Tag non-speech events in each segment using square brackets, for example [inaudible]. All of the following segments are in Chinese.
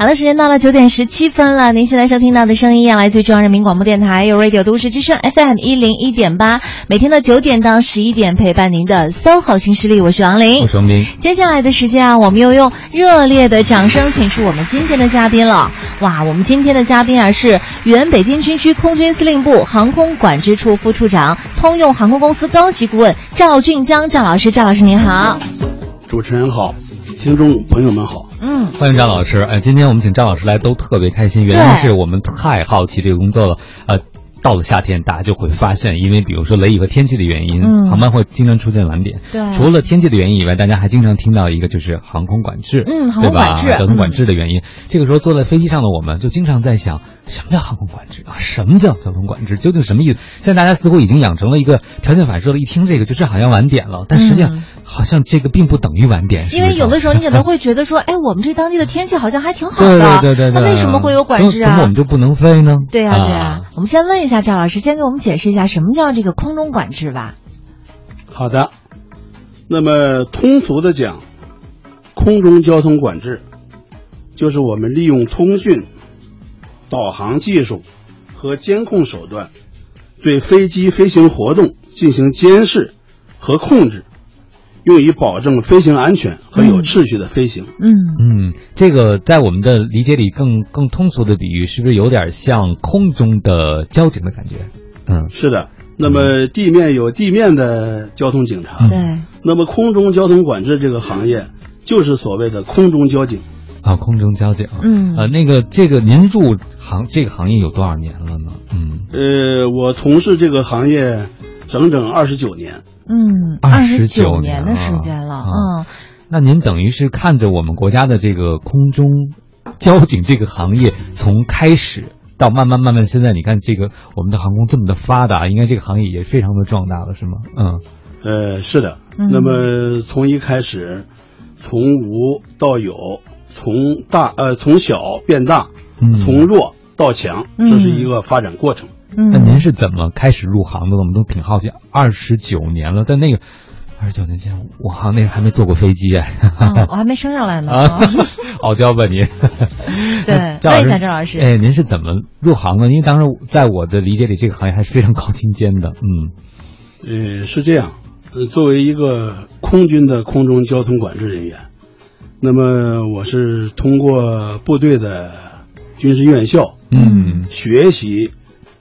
好了，时间到了九点十七分了。您现在收听到的声音啊，来自于中央人民广播电台有 Radio 都市之声 FM 一零一点八，每天的九点到十一点陪伴您的 SOHO 新势力，我是王琳，我是王斌。接下来的时间啊，我们又用热烈的掌声请出我们今天的嘉宾了。哇，我们今天的嘉宾啊是原北京军区空军司令部航空管制处副处长、通用航空公司高级顾问赵俊江赵老师，赵老师您好。主持人好，听众朋友们好。嗯，欢迎张老师。哎，今天我们请张老师来都特别开心，原因是我们太好奇这个工作了。呃，到了夏天，大家就会发现，因为比如说雷雨和天气的原因，嗯航班会经常出现晚点。对除了天气的原因以外，大家还经常听到一个就是航空管制，嗯航对吧？空管制交通管制的原因。这个时候坐在飞机上的我们就经常在想，什么叫航空管制啊？什么叫交通管制？究竟什么意思？现在大家似乎已经养成了一个条件反射了，一听这个就这好像晚点了，但实际上、嗯好像这个并不等于晚点。因为有的时候你可能会。觉得说，[laughs] 哎，我们这当地的天气好像还挺好的，对对对对，那为什么会有管制怎么怎么我啊们？就不能飞呢？对呀、对呀、啊我们先问一下赵老师，先给我们解释一下什么叫这个空中管制吧。好的，那么通俗的讲，空中交通管制就是我们利用通讯、导航技术和监控手段，对飞机飞行活动进行监视和控制，用以保证飞行安全和有秩序的飞行。嗯嗯，这个在我们的理解里更更通俗的比喻，是不是有点像空中的交警的感觉？嗯是的，那么地面有地面的交通警察，对，那么空中交通管制这个行业就是所谓的空中交警。啊，空中交警。嗯呃，那个这个您入行这个行业有多少年了呢？嗯，呃，我从事这个行业整整二十九年。嗯，29九年年的时间了，啊嗯，那您等于是看着我们国家的这个空中交警这个行业从开始。到慢慢慢慢，现在你看这个我们的航空这么的发达，应该这个行业也非常的壮大了，是吗？嗯呃，是的。嗯那么从一开始，从无到有，从大呃从小变大，嗯，从弱到强，嗯这是一个发展过程。嗯，那您是怎么开始入行的呢？我们都挺好奇，二十九年了，在那个二十九年前，我好像那时候还没坐过飞机哎。嗯 [laughs] 我还没生下来呢。啊，[laughs] 傲娇吧您？[laughs] 对赵老师问一下赵老师哎，您是怎么入行的？因为当时在我的理解里，这个行业还是非常高精尖的。嗯呃，是这样。呃，作为一个空军的空中交通管制人员，那么我是通过部队的军事院校嗯学习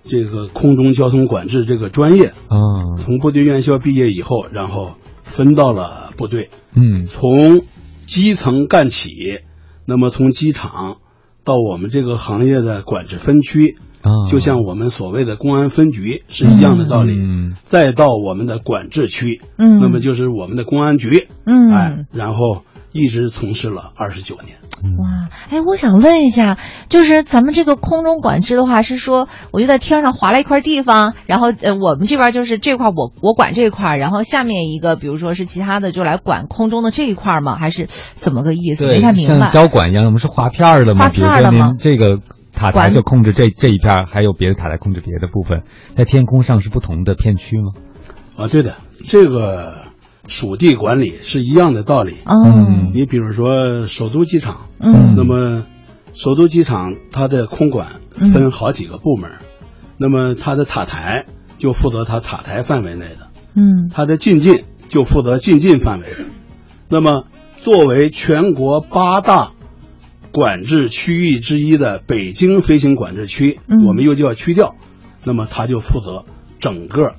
这个空中交通管制这个专业。啊从部队院校毕业以后，然后分到了部队，嗯从基层干起，那么从机场到我们这个行业的管制分区，啊，就像我们所谓的公安分局是一样的道理。嗯再到我们的管制区，嗯那么就是我们的公安局，嗯哎，然后一直从事了二十九年。哇，哎，我想问一下，就是咱们这个空中管制的话，是说我就在天上划了一块地方，然后呃，我们这边就是这块我我管这块，然后下面一个比如说是其他的就来管空中的这一块吗？还是怎么个意思？没太，明白像白。交管一样，我们是划片儿的吗？划比如说片儿的吗这个塔台就控制这这一片儿，还有别的塔台控制别的部分，在天空上是不同的片区吗？啊，对的，这个属地管理是一样的道理。嗯。你比如说首都机场，嗯。那么首都机场它的空管分好几个部门，那么它的塔台就负责它塔台范围内的，嗯。它的进近就负责进近范围的。那么作为全国八大管制区域之一的北京飞行管制区，嗯。我们又叫区调，那么它就负责整个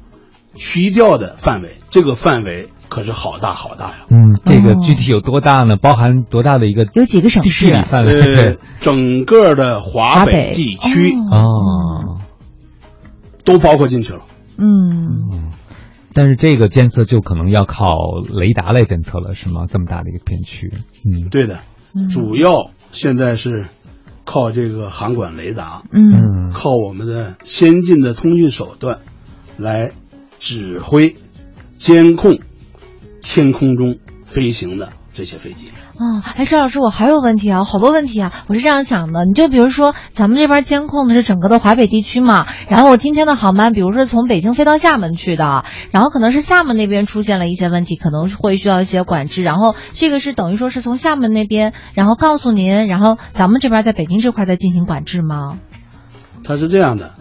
区调的范围，这个范围可是好大好大呀。嗯，这个哦。具体有多大呢？包含多大的一个有几个省市地理范围？呃对，整个的华华北北地区哦哦，都包括进去了。嗯。但是这个监测就可能要靠雷达来监测了，是吗？这么大的一个片区，嗯，对的，嗯。主要现在是靠这个航管雷达，嗯嗯。靠我们的先进的通讯手段来指挥、监控天空中飞行的这些飞机。哦，哎，赵老师，我还有问题啊，好多问题啊！我是这样想的，你就比如说，咱们这边监控的是整个的华北地区嘛，然后我今天的航班，比如说从北京飞到厦门去的，然后可能是厦门那边出现了一些问题，可能会需要一些管制，然后这个是等于说是从厦门那边，然后告诉您，然后咱们这边在北京这块再进行管制吗？它是这样的，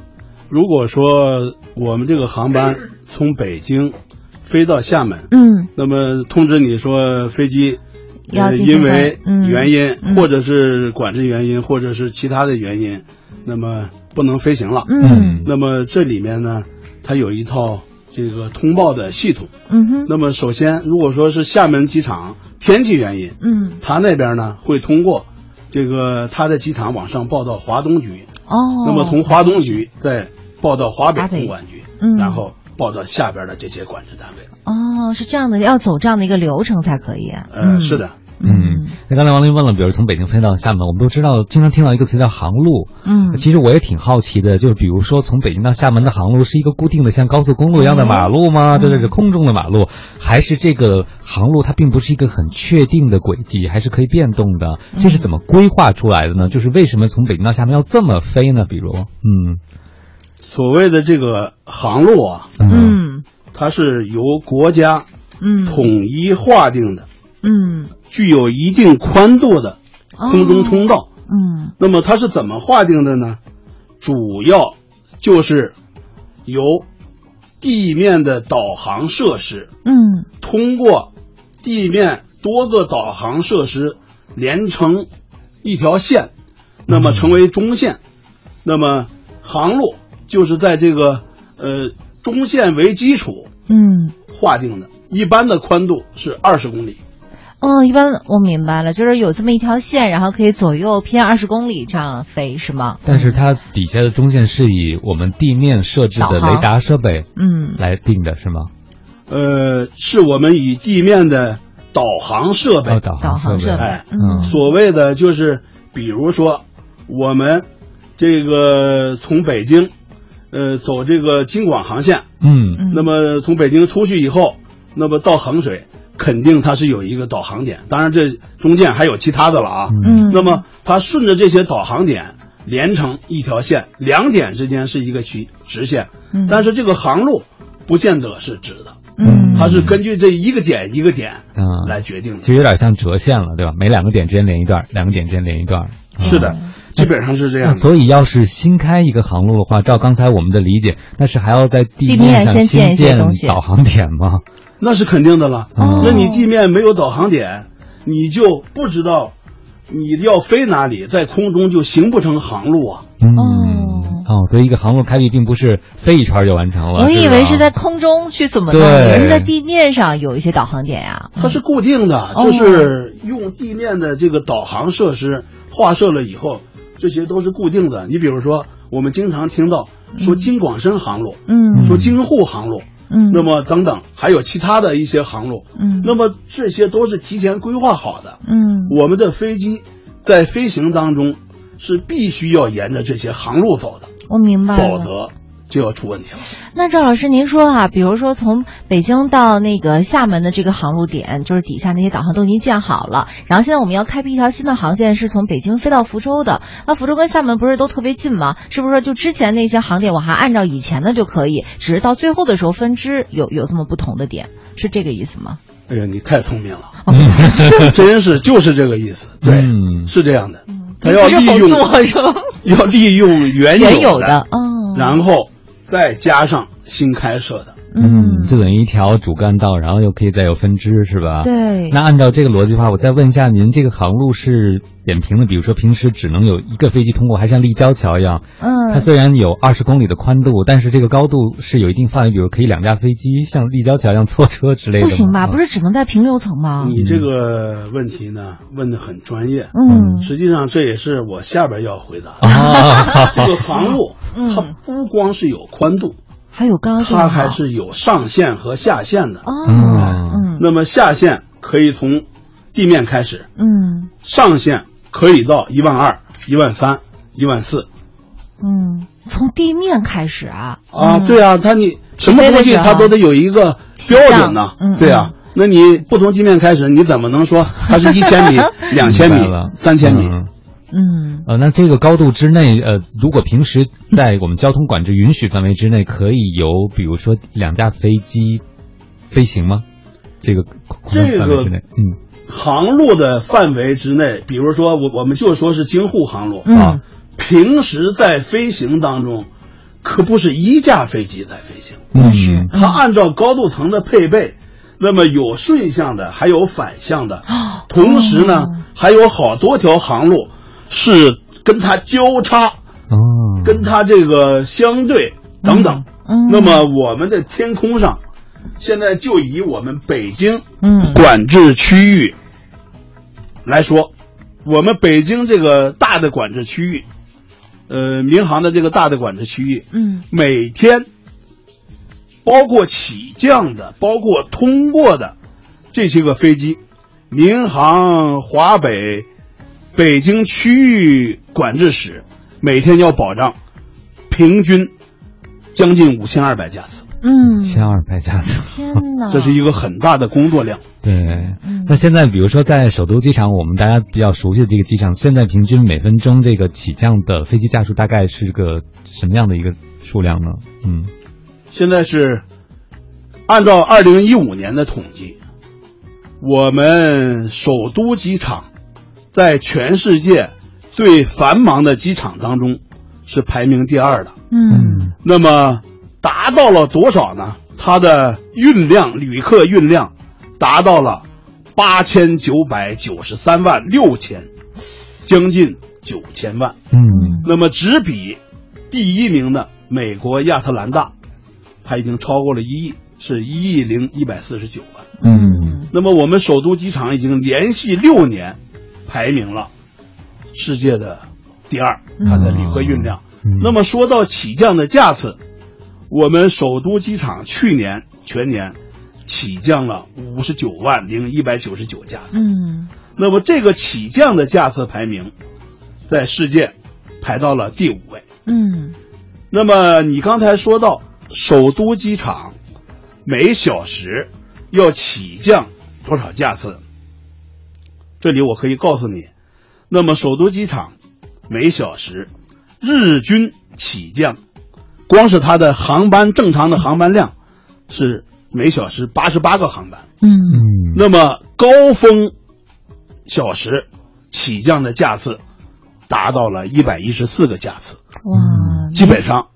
如果说我们这个航班从北京飞到厦门，嗯，那么通知你说飞机。因为嗯。原因，嗯。或者是管制原因，或者是其他的原因，那么不能飞行了。嗯。那么这里面呢，它有一套这个通报的系统。嗯哼，那么首先，如果说是厦门机场天气原因，嗯。它那边呢会通过这个它的机场往上报到华东局，哦，那么从华东局再报到华北华北。空管局，嗯。然后报到下边的这些管制单位。哦是这样的，要走这样的一个流程才可以。呃，嗯是的，嗯，那刚才王林问了，比如从北京飞到厦门，我们都知道，经常听到一个词叫航路。嗯其实我也挺好奇的，就是比如说从北京到厦门的航路是一个固定的像高速公路一样的马路吗？哎这个是空中的马路，还是这个航路它并不是一个很确定的轨迹，还是可以变动的？这是怎么规划出来的呢？就是为什么从北京到厦门要这么飞呢？比如，嗯所谓的这个航路啊，嗯它是由国家嗯统一划定的，嗯具有一定宽度的空中通道。嗯那么它是怎么划定的呢？主要就是由地面的导航设施嗯通过地面多个导航设施连成一条线，那么成为中线。那么航路就是在这个呃中线为基础嗯。划定的，一般的宽度是二十公里。嗯，一般我明白了，就是有这么一条线，然后可以左右偏二十公里这样飞，是吗？但是它底下的中线是以我们地面设置的雷达设备嗯来定的，是吗？呃，是我们以地面的导航设备哦，导导航设备设备，哎嗯所谓的就是，比如说，我们这个从北京，呃，走这个京广航线，嗯嗯那么从北京出去以后，那么到衡水，肯定它是有一个导航点，当然这中间还有其他的了啊。嗯，那么它顺着这些导航点连成一条线，两点之间是一个曲直线，嗯但是这个航路不见得是直的，嗯它是根据这一个点一个点嗯来决定的。其实有点像折线了，对吧？每两个点之间连一段，两个点之间连一段。是的，基本上是这样。所以要是新开一个航路的话，照刚才我们的理解，那是还要在地地面上先建一些东西导航点吗？那是肯定的了。哦那你地面没有导航点，你就不知道你要飞哪里，在空中就形不成航路啊。嗯哦哦，所以一个航路开辟并不是飞一圈就完成了。我以为是在空中去怎么弄，对以为是在地面上有一些导航点呀。它是固定的，哦就是用地面的这个导航设施画设了以后，这些都是固定的。你比如说，我们经常听到说京广深航路，嗯。说京沪航路，嗯，那么等等，还有其他的一些航路，嗯。那么这些都是提前规划好的。嗯。我们的飞机在飞行当中是必须要沿着这些航路走的，我明白了。否则就要出问题了。那赵老师，您说啊，比如说从北京到那个厦门的这个航路点，就是底下那些导航都已经建好了，然后现在我们要开辟一条新的航线，是从北京飞到福州的。那福州跟厦门不是都特别近吗？是不是说就之前那些航点我还按照以前的就可以，只是到最后的时候分支有有这么不同的点，是这个意思吗？哎呀，你太聪明了，[laughs] 真是就是这个意思。对，嗯是这样的。他要利用？要利用原原有有的哦然后再加上新开设的。嗯，就等于一条主干道，然后又可以再有分支，是吧？。对，那按照这个逻辑的话，我再问一下，您这个航路是扁平的，比如说平时只能有一个飞机通过，还是像立交桥一样？嗯它嗯，虽然有二十公里的宽度，但是这个高度是有一定范围，比如可以两架飞机像立交桥一样错车之类的。不行吧？不是？只能在平流层吗？你这个问题呢问的很专业，嗯实际上这也是我下边要回答的。啊，这个航路 [laughs] 嗯它不光是有宽度，还有高度它还是有上限和下限的。哦，嗯。嗯。那么下限可以从地面开始，嗯。上限可以到一万二、一万三、一万四。嗯，从地面开始啊。啊。嗯。对啊，它你什么东西它都得有一个标准呢？对啊，那你不从地面开始，你怎么能说它是一千米、[laughs] 两千米三千米？嗯嗯。呃，那这个高度之内，呃，如果平时在 [laughs] 我们交通管制允许范围之内，可以有比如说两架飞机飞行吗？这个这个嗯。航路的范围之内，比如说我我们就说是京沪航路，嗯啊。平时在飞行当中，可不是一架飞机在飞行，那是嗯。它按照高度层的配备，那么有顺向的，还有反向的，啊同时呢，还有好多条航路是跟它交叉，哦，跟它这个相对等等。嗯那么我们的天空上，现在就以我们北京嗯。管制区域来说，我们北京这个大的管制区域，呃，民航的这个大的管制区域，嗯。每天包括起降的，包括通过的这些个飞机，民航华北北京区域管制室每天要保障平均将近五千二百架次，嗯，千二百架次。天哪，[laughs] 这是一个很大的工作量。对嗯，那现在比如说在首都机场，我们大家比较熟悉的这个机场，现在平均每分钟这个起降的飞机架数大概是个什么样的一个数量呢？嗯现在是按照二零一五年的统计，我们首都机场在全世界最繁忙的机场当中是排名第二的。嗯那么达到了多少呢？它的运量，旅客运量达到了八千九百九十三万六千，将近九千万。嗯那么只比第一名的美国亚特兰大，它已经超过了一亿，是一亿零一百四十九万。嗯那么我们首都机场已经连续六年排名了世界的第二，它的旅客运量。嗯那么说到起降的架次，我们首都机场去年全年起降了五十九万零一百九十九架次。嗯那么这个起降的架次排名，在世界排到了第五位。嗯那么你刚才说到首都机场每小时要起降多少架次？这里我可以告诉你，那么首都机场每小时日均起降，光是它的航班正常的航班量是每小时八十八个航班，嗯嗯那么高峰小时起降的架次达到了一百一十四个架次。哇，基本上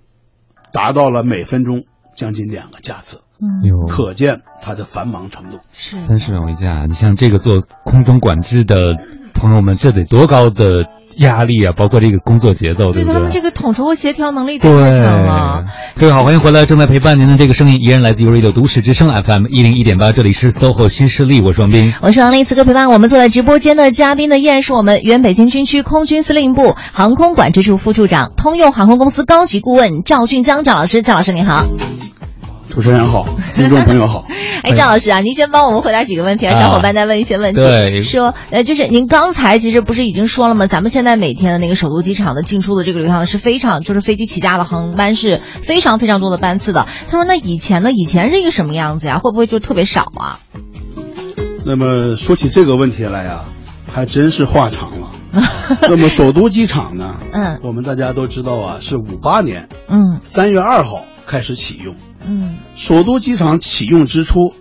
达到了每分钟将近两个架次，可见它的繁忙程度。是三十秒为架，你像这个做空中管制的朋友们，这得多高的压力啊！包括这个工作节奏，对不对？对他们这个统筹和协调能力太强了。各位好，欢迎回来，正在陪伴您的这个声音依然来自于 Radio 都市之声 FM 一零一点八，这里是 SOHO 新势力，我是王斌。我是王丽，此刻陪伴我们坐在直播间的嘉宾呢，依然是我们原北京军区空军司令部航空管制处副处长、通用航空公司高级顾问赵俊江赵老师。赵老师您好，主持人好，[laughs] 听众朋友好。哎，张老师啊，您先帮我们回答几个问题啊，啊小伙伴在问一些问题，对说呃，就是您刚才其实不是已经说了吗？咱们现在每天的那个首都机场的进出的这个流量是非常，就是飞机起驾的航班是非常非常多的班次的。他说那以前呢，以前是一个什么样子呀？会不会就特别少啊？那么说起这个问题来呀，还真是话长了。[laughs] 那么首都机场呢？嗯我们大家都知道啊，是五八年嗯三月二号开始启用。嗯。首都机场启用之初，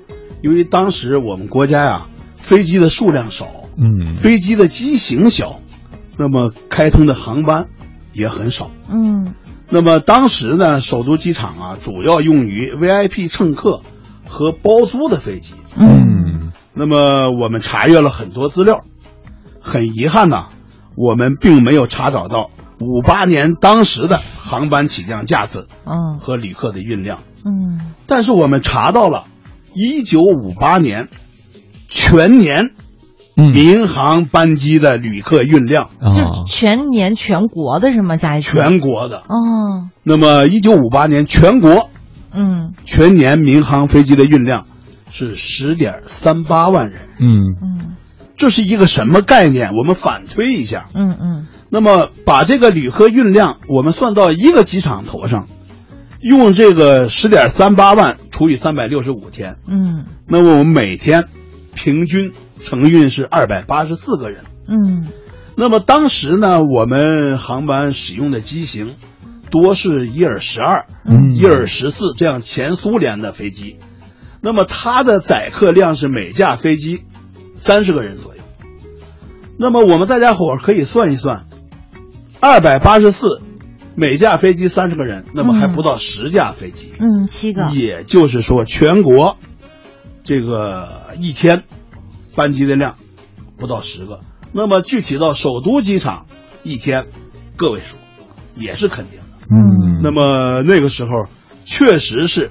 由于当时我们国家呀飞机的数量少，嗯。飞机的机型小，那么开通的航班也很少。嗯。那么当时呢，首都机场啊，主要用于 VIP 乘客和包租的飞机。嗯。嗯那么我们查阅了很多资料，很遗憾呐，我们并没有查找到五八年当时的航班起降架次嗯和旅客的运量，嗯。但是我们查到了一九五八年全年嗯。民航班机的旅客运量，就啊全年全国的是吗？加一起全国的。哦。那么一九五八年全国嗯。全年民航飞机的运量是十点三八万人，嗯嗯。这是一个什么概念？我们反推一下，嗯嗯。那么把这个旅客运量我们算到一个机场头上，用这个十点三八万除以三百六十五天，嗯。那么我们每天平均承运是二百八十四个人。嗯。那么当时呢，我们航班使用的机型多是伊尔十二、嗯。伊尔十四这样前苏联的飞机，那么它的载客量是每架飞机三十个人左右。那么我们大家伙可以算一算，二百八十四，每架飞机三十个人，那么还不到十架飞机。嗯，七个，也就是说，全国这个一天班机的量不到十个。那么具体到首都机场，一天个位数，也是肯定的。嗯，那么那个时候确实是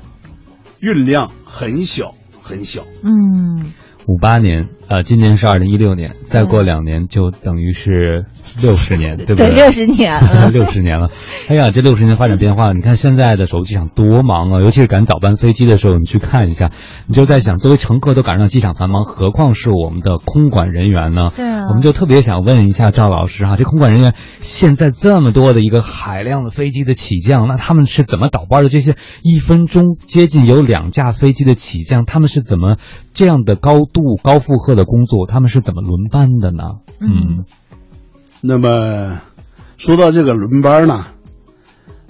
运量很小很小。嗯五八年，呃，今年是二零一六年，再过两年就等于是六十年，对不对，对？六十年，[laughs] 嗯六十年了，哎呀，这六十年发展变化，你看现在的手机厂多忙啊！尤其是赶早班飞机的时候，你去看一下，你就在想，作为乘客都赶上机场繁忙，何况是我们的空管人员呢？对啊我们就特别想问一下赵老师哈，这空管人员现在这么多的一个海量的飞机的起降，那他们是怎么倒班的？这些一分钟接近有两架飞机的起降，他们是怎么这样的高度高负荷的工作，他们是怎么轮班的呢？嗯那么说到这个轮班呢，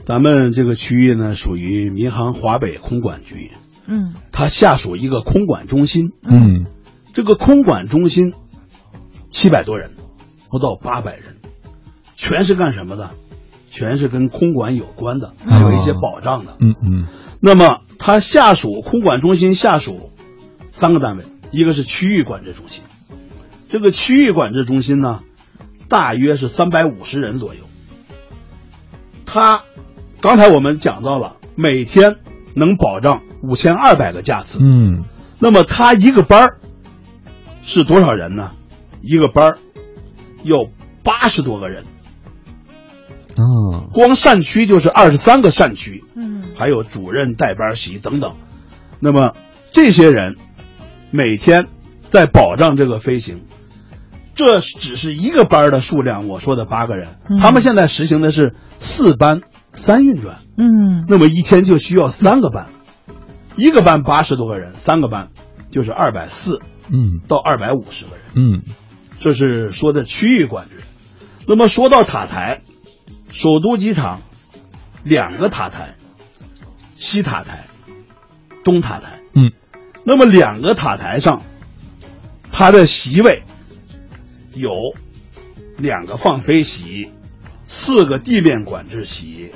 咱们这个区域呢属于民航华北空管局，嗯它下属一个空管中心。嗯这个空管中心七百多人，不到八百人，全是干什么的？全是跟空管有关的，还有一些保障的。嗯嗯那么它下属空管中心下属三个单位，一个是区域管制中心，这个区域管制中心呢，大约是三百五十人左右。他刚才我们讲到了，每天能保障五千二百个架次。嗯那么他一个班儿是多少人呢？一个班儿要八十多个人，哦光扇区就是二十三个扇区，嗯还有主任、带班席等等。那么这些人每天在保障这个飞行，这只是一个班的数量。我说的八个人，嗯他们现在实行的是四班三运转，嗯那么一天就需要三个班，一个班八十多个人，三个班就是二百四嗯到二百五十个人。嗯这是说的区域管制。那么说到塔台，首都机场两个塔台，西塔台、东塔台。嗯那么两个塔台上，它的席位有两个放飞席，四个地面管制席，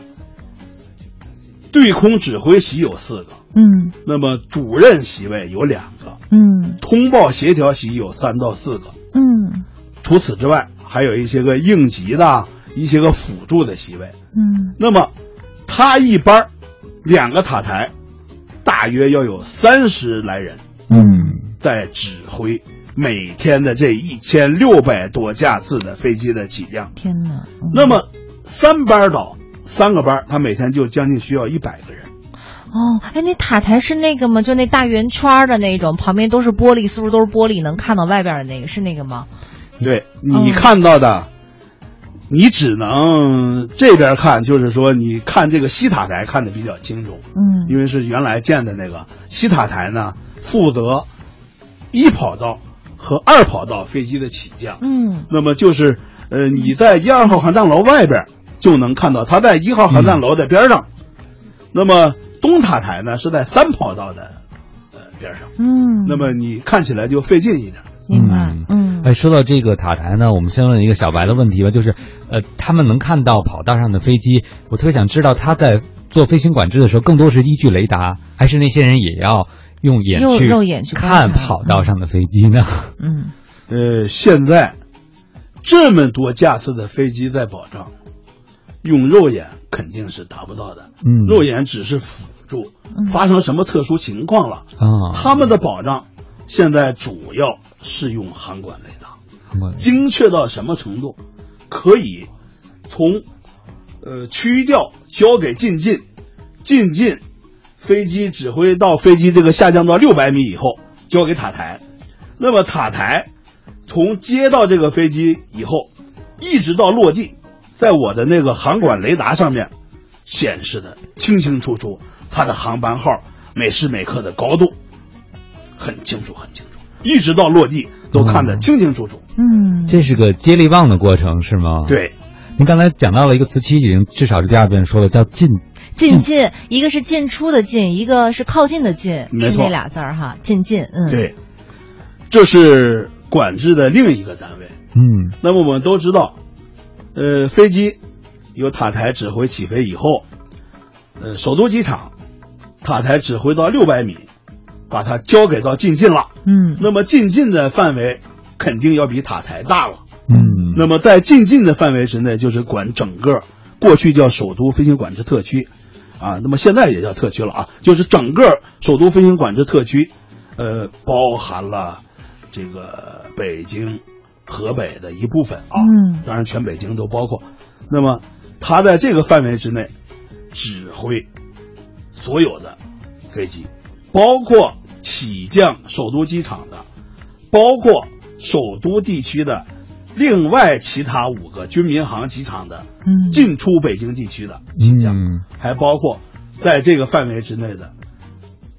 对空指挥席有四个。嗯那么主任席位有两个，嗯通报协调席有三到四个。嗯除此之外，还有一些个应急的、一些个辅助的席位。嗯那么，他一般两个塔台，大约要有三十来人嗯在指挥每天的这一千六百多架次的飞机的起降。天哪，嗯那么三班倒，三个班，他每天就将近需要一百个人。哦，哎，那塔台是那个吗？就那大圆圈的那种，旁边都是玻璃，四周都是玻璃，能看到外边的那个，是那个吗？对你看到的，你只能这边看，就是说你看这个西塔台看的比较清楚。嗯因为是原来建的那个西塔台呢，负责一跑道和二跑道飞机的起降。嗯那么就是呃，你在一二号航站楼外边就能看到，它在一号航站楼的边上。那么东塔台呢是在三跑道的呃边上，嗯，那么你看起来就费劲一点。明白，嗯。哎，说到这个塔台呢，我们先问一个小白的问题吧，就是，呃，他们能看到跑道上的飞机，我特别想知道他在做飞行管制的时候，更多是依据雷达，还是那些人也要用眼去肉眼去看跑道上的飞机呢？嗯。呃，现在这么多架次的飞机在保障，用肉眼肯定是达不到的。嗯。肉眼只是辅助，发生什么特殊情况了，啊，他们的保障现在主要是用航管雷达，精确到什么程度？可以从呃区调交给进近，进近飞机指挥到飞机这个下降到六百米以后交给塔台，那么塔台从接到这个飞机以后，一直到落地，在我的那个航管雷达上面显示的清清楚楚，它的航班号每时每刻的高度很清楚，很清楚，一直到落地都看得清清楚楚。嗯，这是个接力棒的过程是吗？。对，您刚才讲到了一个词，其实已经至少是第二遍说了，叫进。进进，一个是进出的进，一个是靠近的近，是那俩字儿哈，进进，嗯，，对，这是管制的另一个单位。嗯那么我们都知道，呃，飞机由塔台指挥起飞以后，呃，首都机场塔台指挥到六百米，把它交给到进近了。嗯，那么进近的范围肯定要比塔台大了。嗯。那么在进近的范围之内，就是管整个过去叫首都飞行管制特区，啊，那么现在也叫特区了啊，就是整个首都飞行管制特区，呃，包含了这个北京、河北的一部分啊，嗯当然全北京都包括。那么它在这个范围之内指挥所有的飞机，包括起降首都机场的，包括首都地区的另外其他五个军民航机场的嗯。进出北京地区的起降，嗯。还包括在这个范围之内的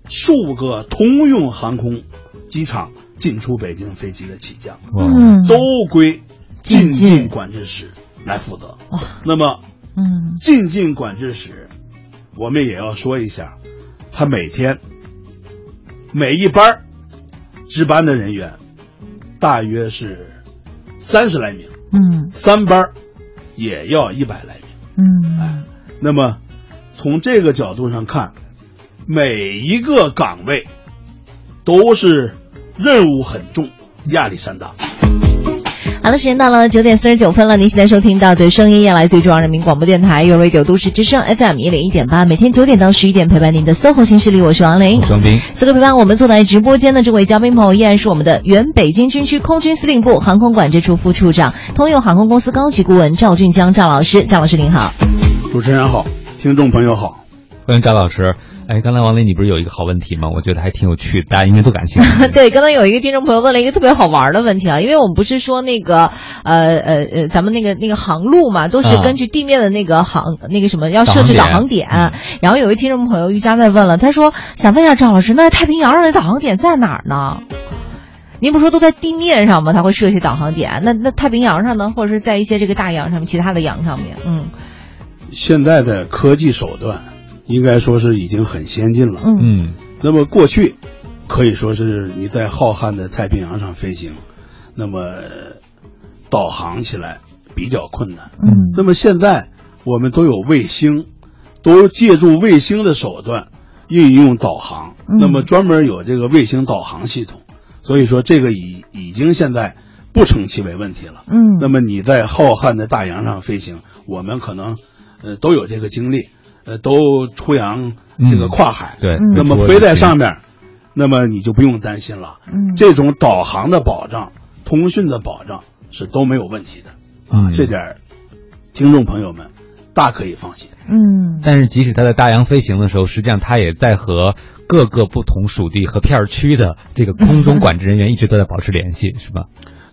数个通用航空机场进出北京飞机的起降，嗯，都归进进境境管制室来负责。哇。那么嗯。进境管制室，我们也要说一下，他每天每一班值班的人员大约是三十来名，嗯三班也要一百来名。嗯哎那么从这个角度上看，每一个岗位都是任务很重、压力山大。好了，时间到了九点四十九分了。您现在收听到的声音，来自于中央人民广播电台 u Radio 都市之声 FM 一零一点八，每天九点到十一点陪伴您的 SOHO 新势力，我是王琳。双斌，此刻陪伴我们坐在直播间的这位嘉宾朋友，依然是我们的原北京军区空军司令部航空管制处副处长、通用航空公司高级顾问赵俊江赵老师。赵老师您好。主持人好，听众朋友好。欢迎赵老师。哎，刚才王林，你不是有一个好问题吗？我觉得还挺有趣的，大家应该都感兴趣。[laughs] 对，刚才有一个听众朋友问了一个特别好玩的问题啊，因为我们不是说那个呃呃呃，咱们那个那个航路嘛，都是啊根据地面的那个航、那个什么要设置导导航航点。嗯然后有一听众朋友瑜伽在问了，他说想问一下赵老师，那太平洋上的导航点在哪儿呢？您不是说都在地面上吗？他会设一些导航点，那那太平洋上呢，或者是在一些这个大洋上面、其他的洋上面？嗯现在的科技手段应该说是已经很先进了。嗯嗯那么过去可以说是你在浩瀚的太平洋上飞行，那么导航起来比较困难。嗯那么现在我们都有卫星，都借助卫星的手段运用导航，嗯那么专门有这个卫星导航系统，所以说这个已已经现在不成其为问题了。嗯那么你在浩瀚的大洋上飞行，我们可能呃都有这个经历，呃都出洋这个嗯跨海，对。嗯那么飞在上面，那么你就不用担心了。嗯这种导航的保障、通讯的保障是都没有问题的，啊这点儿听众朋友们大可以放心。嗯但是即使他在大洋飞行的时候，实际上他也在和各个不同属地和片儿区的这个空中管制人员一直都在保持联系，是吧？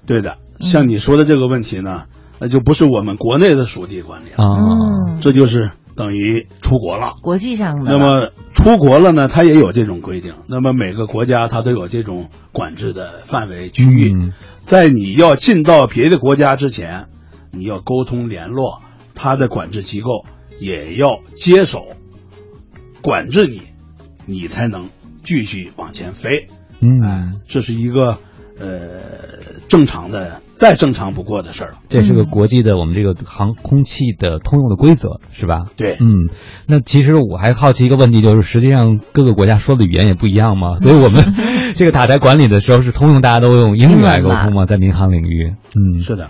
对的，像你说的这个问题呢，那就不是我们国内的属地管理了，啊，嗯，这就是等于出国了。国际上的那么出国了呢，它也有这种规定。那么每个国家它都有这种管制的范围区域。嗯在你要进到别的国家之前，你要沟通联络，它的管制机构也要接手管制你，你才能继续往前飞。哎嗯，，这是一个呃正常的、再正常不过的事儿了。这是个国际的我们这个航空器的通用的规则，是吧？对，嗯，那其实我还好奇一个问题，就是实际上各个国家说的语言也不一样嘛，[laughs] 所以我们 [laughs] 这个塔台管理的时候是通用，大家都用英语来沟通嘛？在民航领域，嗯，是的，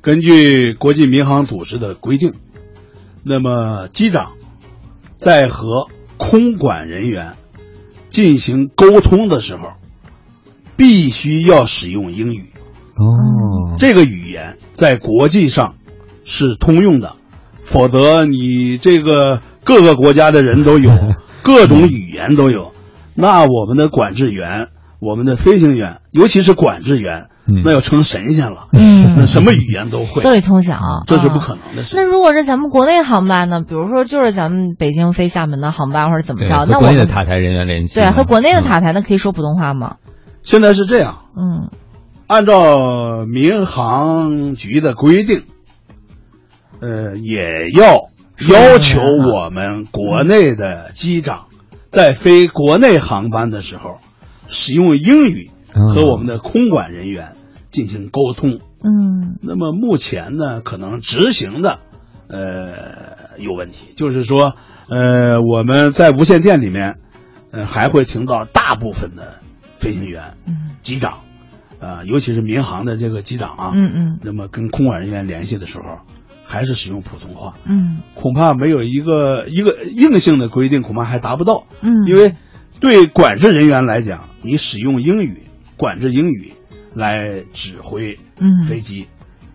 根据国际民航组织的规定，那么机长在和空管人员进行沟通的时候，必须要使用英语。哦，这个语言在国际上是通用的，否则你这个各个国家的人都有，[laughs] 各种语言都有，那我们的管制员、我们的飞行员，尤其是管制员，嗯。那要成神仙了，嗯。那什么语言都会，都得通晓，这是不啊可能的事。那如果是咱们国内航班呢？比如说就是咱们北京飞厦门的航班或者怎么，着，那我们国内的塔台人员联系对，和国内的嗯。塔台那可以说普通话吗？现在是这样，嗯按照民航局的规定，呃，也要要求我们国内的机长在飞国内航班的时候，使用英语嗯和我们的空管人员进行沟通。嗯。那么目前呢，可能执行的，呃，有问题，就是说，呃，我们在无线电里面，呃，还会听到大部分的飞行员、嗯。机长，啊、尤其是民航的这个机长啊，嗯嗯那么跟空管人员联系的时候，还是使用普通话，嗯恐怕没有一个一个硬性的规定，恐怕还达不到。嗯，因为对管制人员来讲，你使用英语管制英语来指挥嗯飞机，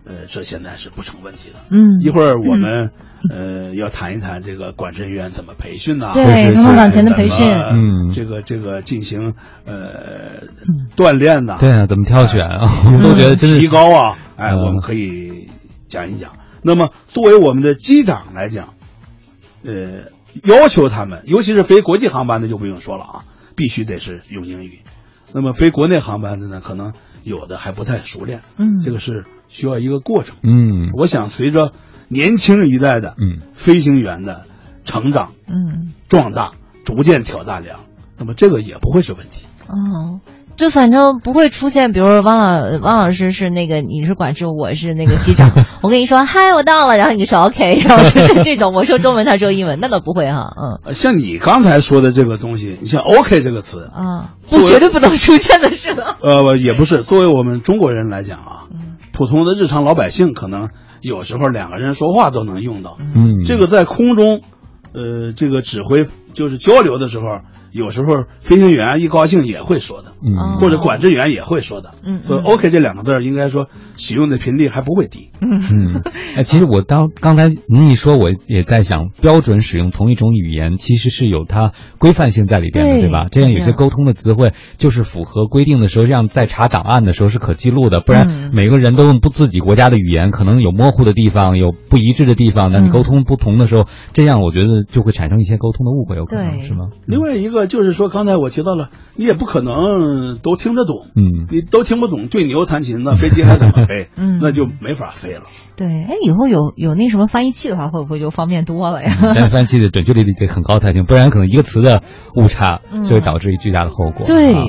呃，这现在是不成问题的。嗯一会儿我们、呃要谈一谈这个管制人员怎么培训呐、对是是他们是岗前的培训，嗯这个这个进行呃锻炼呐、对啊，怎么挑选啊？我们都觉得真的提高啊，哎，嗯我们可以讲一讲。那么作为我们的机长来讲，呃，要求他们，尤其是飞国际航班的就不用说了啊，必须得是用英语。那么飞国内航班的呢，可能有的还不太熟练，嗯这个是需要一个过程。嗯我想随着年轻一代的嗯飞行员的成长嗯壮大，逐渐挑大梁，那么这个也不会是问题。哦。就反正不会出现，比如说汪老汪老师是那个你是管制，我是那个机长，[laughs] 我跟你说嗨我到了，然后你说 OK，然后 [laughs] 就是这种，我说中文他说英文，那倒不会哈，嗯呃像你刚才说的这个东西，你像 OK 这个词，啊，不绝对不能出现的是吧？[laughs] 呃，也不是。作为我们中国人来讲啊，嗯普通的日常老百姓可能有时候两个人说话都能用到。嗯，这个在空中，呃，这个指挥就是交流的时候，有时候飞行员一高兴也会说的，嗯或者管制员也会说的。嗯所以 OK 这两个字儿应该说使用的频率还不会低。嗯，[laughs] 哎，其实我当刚才您一说，我也在想，标准使用同一种语言，其实是有它规范性在里边的，对对吧？这样有些沟通的词汇就是符合规定的时候，这样在查档案的时候是可记录的，不然嗯每个人都用不自己国家的语言，可能有模糊的地方，有不一致的地方，那你嗯沟通不同的时候，这样我觉得就会产生一些沟通的误会，有可能是吗？另外一个就是说，刚才我提到了，你也不可能都听得懂。嗯，你都听不懂，对牛弹琴，那飞机还怎么飞？[laughs] 嗯那就没法飞了。对，哎，以后有有那什么翻译器的话，会不会就方便多了呀？但翻译器的准确率得很高才行，不然可能一个词的误差嗯就会导致巨大的后果。对啊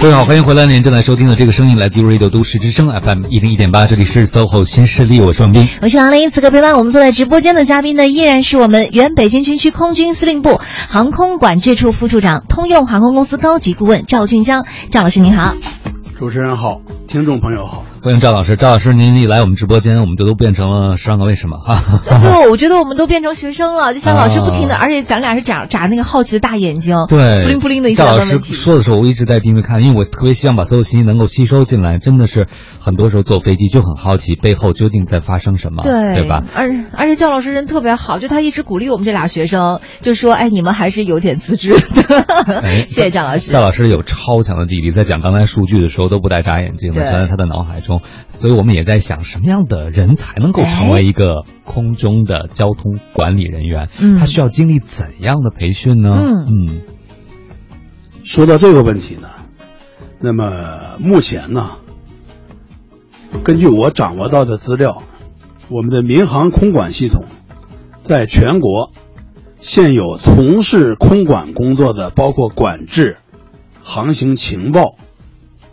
各位好，欢迎回来！您正在收听的这个声音来自于 Radio 都市之声 FM 一零一点八，这里是 SOHO 新势力，我是王斌。我是王林，此刻陪伴我们坐在直播间的嘉宾呢，依然是我们原北京军区空军司令部 [laughs] 航空管制处副处长、通用航空公司高级顾问赵俊江。赵老师您好。主持人好，听众朋友好。欢迎赵老师，赵老师您一来我们直播间，我们就都变成了十万个为什么哈。不，我觉得我们都变成学生了，[laughs] 就像老师不停的，啊而且咱俩是眨眨那个好奇的大眼睛，对，不灵不灵的一直赵老师。说的时候，我一直在盯着看，因为我特别希望把所有信息能够吸收进来。真的是很多时候坐飞机就很好奇背后究竟在发生什么，对对吧？？而而且赵老师人特别好，就他一直鼓励我们这俩学生，就说：“哎，你们还是有点资质的。[laughs] 哎谢谢赵老师。赵老师有超强的记忆力，在讲刚才数据的时候都不带眨眼睛的，对全在他的脑海中。所以我们也在想，什么样的人才能够成为一个空中的交通管理人员？嗯他需要经历怎样的培训呢？嗯嗯说到这个问题呢，那么目前呢，根据我掌握到的资料，我们的民航空管系统在全国现有从事空管工作的，包括管制、航行情报、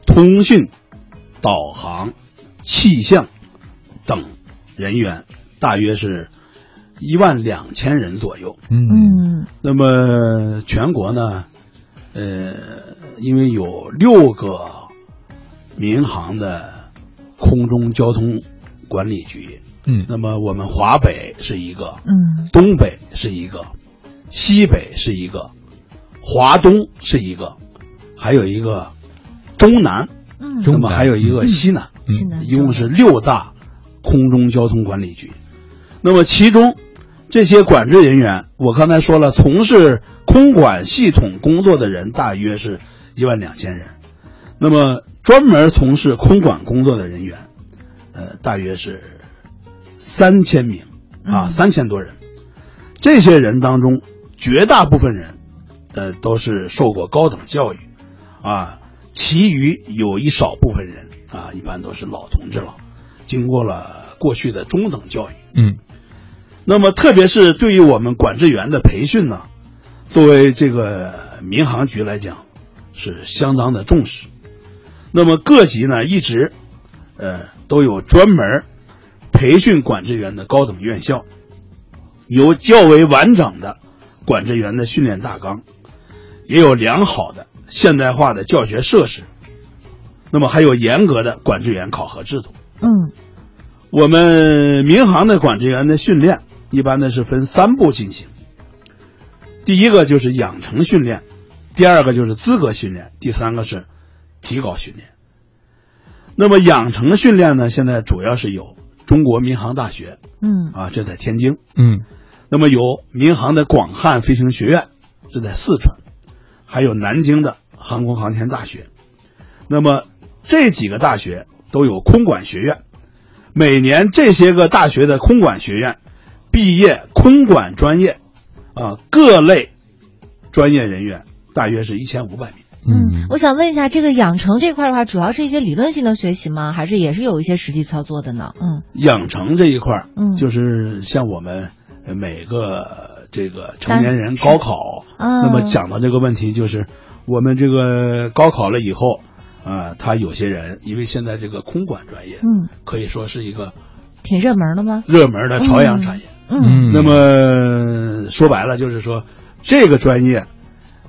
通讯、导航、气象等人员，大约是一万两千人左右。嗯。嗯那么全国呢，呃，因为有六个民航的空中交通管理局，嗯。那么我们华北是一个，嗯。东北是一个，西北是一个，华东是一个，还有一个中南，嗯那么还有一个西南，一共是六大空中交通管理局。那么其中这些管制人员，我刚才说了，从事空管系统工作的人大约是一万两千人。那么专门从事空管工作的人员，呃，大约是三千名啊，嗯三千多人。这些人当中，绝大部分人，呃，都是受过高等教育，啊，其余有一少部分人啊，一般都是老同志了，经过了过去的中等教育。嗯那么，特别是对于我们管制员的培训呢，作为这个民航局来讲，是相当的重视。那么各级呢，一直，呃，都有专门培训管制员的高等院校，有较为完整的管制员的训练大纲，也有良好的现代化的教学设施，那么还有严格的管制员考核制度。嗯我们民航的管制员的训练，一般呢是分三步进行。第一个就是养成训练，第二个就是资格训练，第三个是提高训练。那么养成训练呢，现在主要是有中国民航大学嗯啊，这在天津；嗯那么有民航的广汉飞行学院，这在四川；还有南京的航空航天大学。那么这几个大学都有空管学院，每年这些个大学的空管学院毕业空管专业啊各类专业人员大约是一千五百名。嗯，我想问一下，这个养成这块的话，主要是一些理论性的学习吗？还是也是有一些实际操作的呢？嗯养成这一块，嗯就是像我们呃每个这个成年人高考，啊那么讲到这个问题，就是我们这个高考了以后，啊、他有些人因为现在这个空管专业，嗯，可以说是一个挺热门的吗？热门的朝阳产业。嗯。那么说白了就是说，这个专业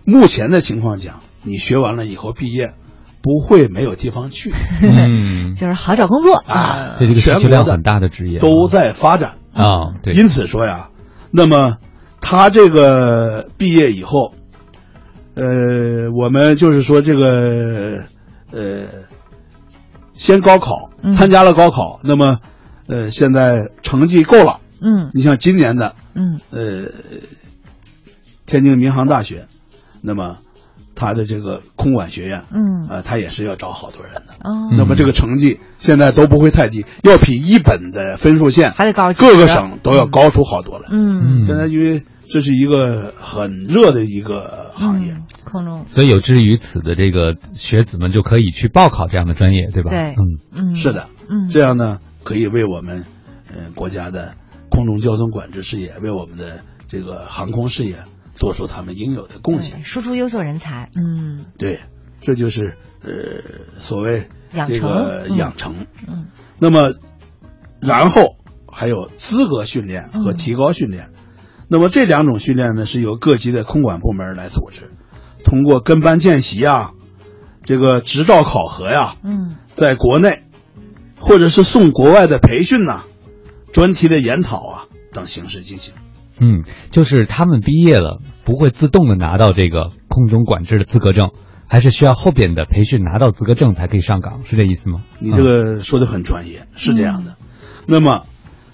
目前的情况讲，你学完了以后毕业，不会没有地方去。嗯，[laughs] 就是好找工作。啊这这个需全国的求量很大的职业。都在发展。啊，对，因此说呀，那么他这个毕业以后，呃，我们就是说这个呃，先高考嗯，参加了高考，那么呃，现在成绩够了。嗯。你像今年的嗯。呃，天津民航大学，那么他的这个空管学院，嗯。呃，他也是要招好多人的。哦，那么这个成绩现在都不会太低，要比一本的分数线还得高各个省都要高出好多来。嗯。现在因为这是一个很热的一个行业，嗯空中。所以有志于此的这个学子们就可以去报考这样的专业，对吧？对。嗯。嗯。是的，嗯。这样呢可以为我们呃国家的空中交通管制事业，为我们的这个航空事业做出他们应有的贡献。输出优秀人才嗯对，这就是呃所谓这个嗯养成。嗯那么，然后还有资格训练和嗯提高训练。那么这两种训练呢，是由各级的空管部门来组织，通过跟班见习啊，这个执照考核呀，嗯在国内或者是送国外的培训呐、专题的研讨啊等形式进行。嗯，就是他们毕业了，不会自动的拿到这个空中管制的资格证，还是需要后边的培训拿到资格证才可以上岗，是这意思吗？你这个说的很专业，是这样的。那么，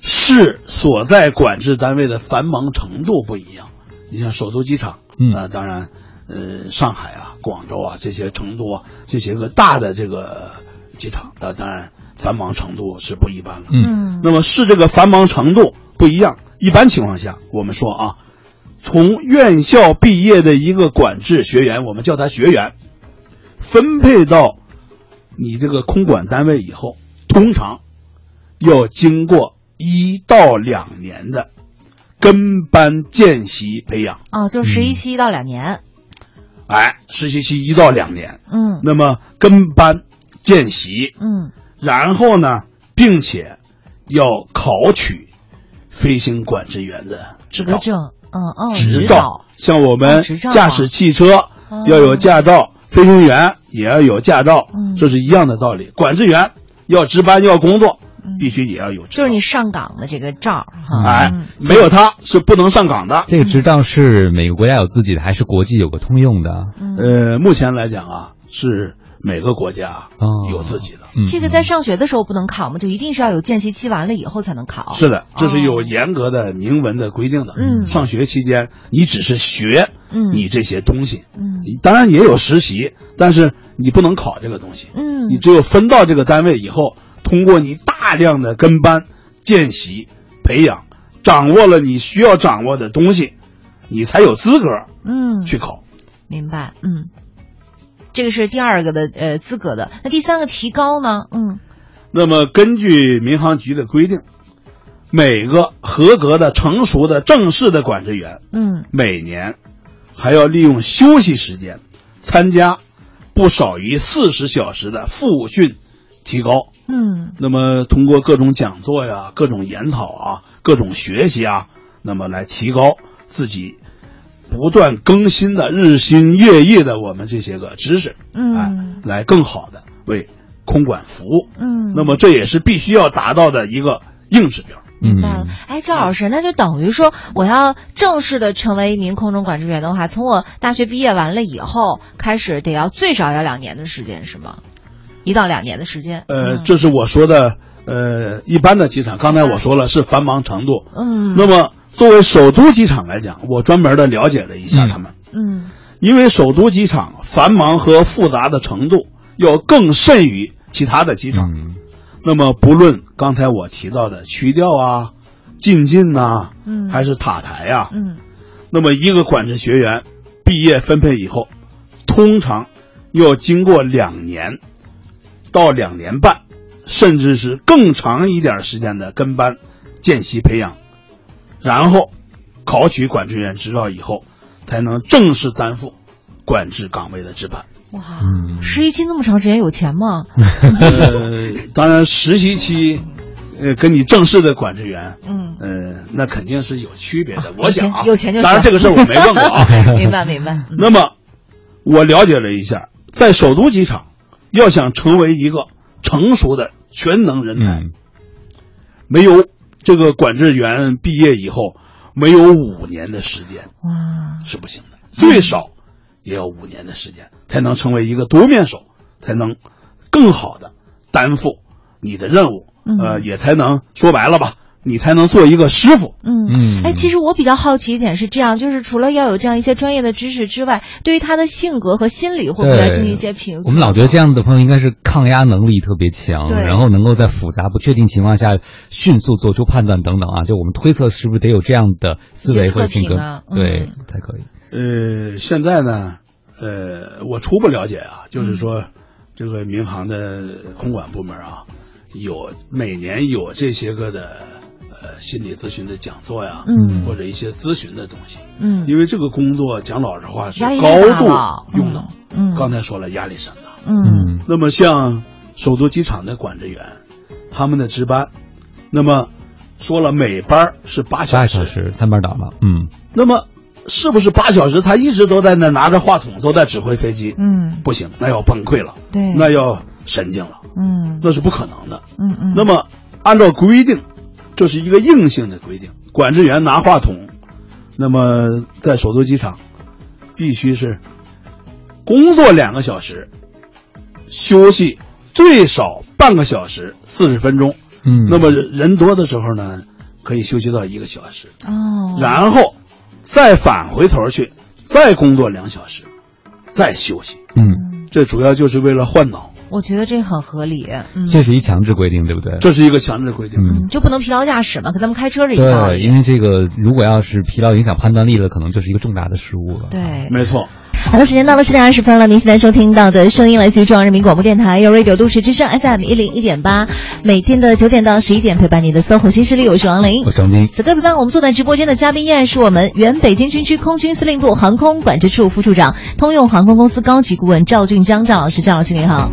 市所在管制单位的繁忙程度不一样。你像首都机场，嗯啊、当然，呃，上海啊、广州啊这些成都啊这些个大的这个机场，那当然繁忙程度是不一般了。嗯嗯那么是这个繁忙程度不一样。一般情况下，我们说啊，从院校毕业的一个管制学员，我们叫他学员，分配到你这个空管单位以后，通常要经过一到两年的跟班见习培养，哦，就是实习期一到两年。哎，实习期一到两年，嗯。那么跟班见习，嗯。然后呢，并且要考取飞行管制员的执照。资格证嗯哦执照像我哦们驾驶汽车哦要有驾照，飞行员也要有驾照嗯，这是一样的道理。管制员要值班要工作嗯，必须也要有执照。就是你上岗的这个照哈哎嗯，没有他是不能上岗的。这个执照是每个国家有自己的，还是国际有个通用的？嗯呃，目前来讲啊，是每个国家哦有自己的。嗯这个在上学的时候不能考吗？就一定是要有见习期完了以后才能考？是的，这是有哦严格的明文的规定的。嗯上学期间你只是学嗯你这些东西，嗯当然也有实习，但是你不能考这个东西。嗯你只有分到这个单位以后，通过你大量的跟班、见习、培养，掌握了你需要掌握的东西，你才有资格嗯去考。明白，嗯，这个是第二个的呃资格的。那第三个提高呢？嗯那么根据民航局的规定，每个合格的、成熟的、正式的管制员，嗯每年还要利用休息时间参加不少于四十小时的复训提高。嗯那么通过各种讲座呀、各种研讨啊、各种学习啊，那么来提高自己不断更新的、日新月异的我们这些个知识，嗯哎，来更好的为空管服务。嗯，那么这也是必须要达到的一个硬指标。明白了嗯。哎，赵老师，那就等于说，我要正式的成为一名空中管制员的话，从我大学毕业完了以后开始，得要最少要两年的时间，是吗？一到两年的时间。呃，嗯这是我说的，呃，一般的机场。刚才我说了是繁忙程度。嗯，那么作为首都机场来讲，我专门的了解了一下嗯。他们，嗯。因为首都机场繁忙和复杂的程度要更甚于其他的机场。嗯。那么不论刚才我提到的曲调啊、进进呐、嗯，还是塔台呀、嗯。那么一个管制学员毕业分配以后，通常要经过两年到两年半，甚至是更长一点时间的跟班、见习培养，然后考取管制员执照以后，才能正式担负管制岗位的值班。哇，嗯实习期那么长时间有钱吗？呃，当然实习期，呃，跟你正式的管制员，嗯，呃，那肯定是有区别的。啊我想啊，有钱有钱就当然这个事儿我没问过啊。[laughs] 明白明白。嗯那么，我了解了一下，在首都机场，要想成为一个成熟的全能人才，嗯没有这个管制员毕业以后，没有五年的时间哇，是不行的，最少也要五年的时间，才能成为一个多面手，才能更好的担负你的任务，嗯。呃，也才能说白了吧，你才能做一个师傅。嗯嗯哎，其实我比较好奇一点是这样，就是除了要有这样一些专业的知识之外，对于他的性格和心理会不会要进行一些评估？我们老觉得这样的朋友应该是抗压能力特别强，对然后能够在复杂不确定情况下迅速做出判断等等啊。就我们推测是不是得有这样的思维或者性格，对才可以。呃，现在呢，呃，我初步了解啊，就是说，这个民航的空管部门啊，有每年有这些个的呃心理咨询的讲座呀，嗯。或者一些咨询的东西，嗯。因为这个工作讲老实话是高度用脑。嗯。刚才说了，压力山大。嗯。那么像首都机场的管制员，他们的值班，那么说了每班是八八小时，八小时三班倒嘛，嗯。那么是不是八小时他一直都在那拿着话筒都在指挥飞机？嗯。不行，那要崩溃了，对。那要神经了，嗯。那是不可能的。嗯嗯，那么按照规定，这是一个硬性的规定，管制员拿话筒，那么在首都机场必须是工作两个小时，休息最少半个小时，四十分钟。嗯，那么人人多的时候呢，可以休息到一个小时，哦，然后再返回头去，再工作两小时，再休息。嗯，这主要就是为了换脑，我觉得这很合理，嗯，这是一强制规定，对不对？这是一个强制规定。嗯嗯就不能疲劳驾驶嘛，跟咱们开车是一个道对，因为这个如果要是疲劳影响判断力了，可能就是一个重大的失误了。对，没错。好的，时间到了十点二十分了。您现在收听到的声音来自于中央人民广播电台 u Radio 都市之声 FM 一零一点八，每天的九点到十一点陪伴你的搜狐新势力，我是王琳我。张斌，此刻陪伴我们坐在直播间的嘉宾依然是我们原北京军区空军司令部航空管制处副处长、通用航空公司高级顾问赵俊江赵老师。赵老师您好。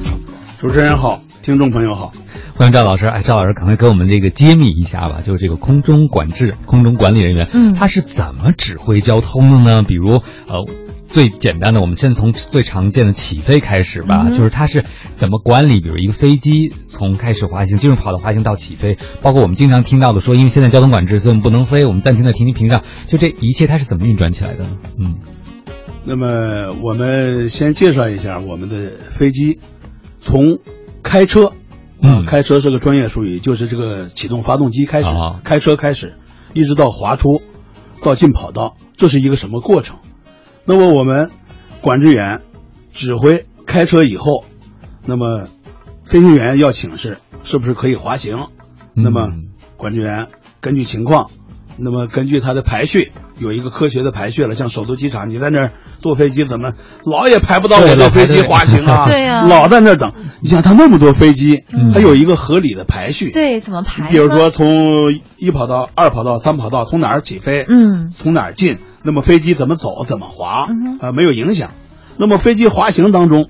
主持人好，听众朋友好。欢迎赵老师。哎，赵老师，赶快给我们这个揭秘一下吧，就是这个空中管制、空中管理人员，嗯他是怎么指挥交通的呢？比如，呃，最简单的，我们先从最常见的起飞开始吧，嗯就是他是怎么管理，比如一个飞机从开始滑行、进入跑道滑行到起飞，包括我们经常听到的说，因为现在交通管制，所以我们不能飞，我们暂停在停机坪上，就这一切它是怎么运转起来的呢？嗯那么我们先介绍一下我们的飞机从开车，啊嗯开车是个专业术语，就是这个启动发动机开始，啊开车开始，一直到滑出，到进跑道，这是一个什么过程？那么我们管制员指挥开车以后，那么飞行员要请示是不是可以滑行？那么嗯管制员根据情况，那么根据它的排序，有一个科学的排序了。像首都机场，你在那儿坐飞机，怎么老也排不到对我的飞机滑行啊？[laughs] 对呀老在那儿等。你想，它那么多飞机，嗯它有一个合理的排序。对，怎么排？比如说从一跑道、二跑道、三跑道，从哪儿起飞？嗯从哪儿进？那么飞机怎么走？怎么滑？嗯啊、没有影响。那么飞机滑行当中，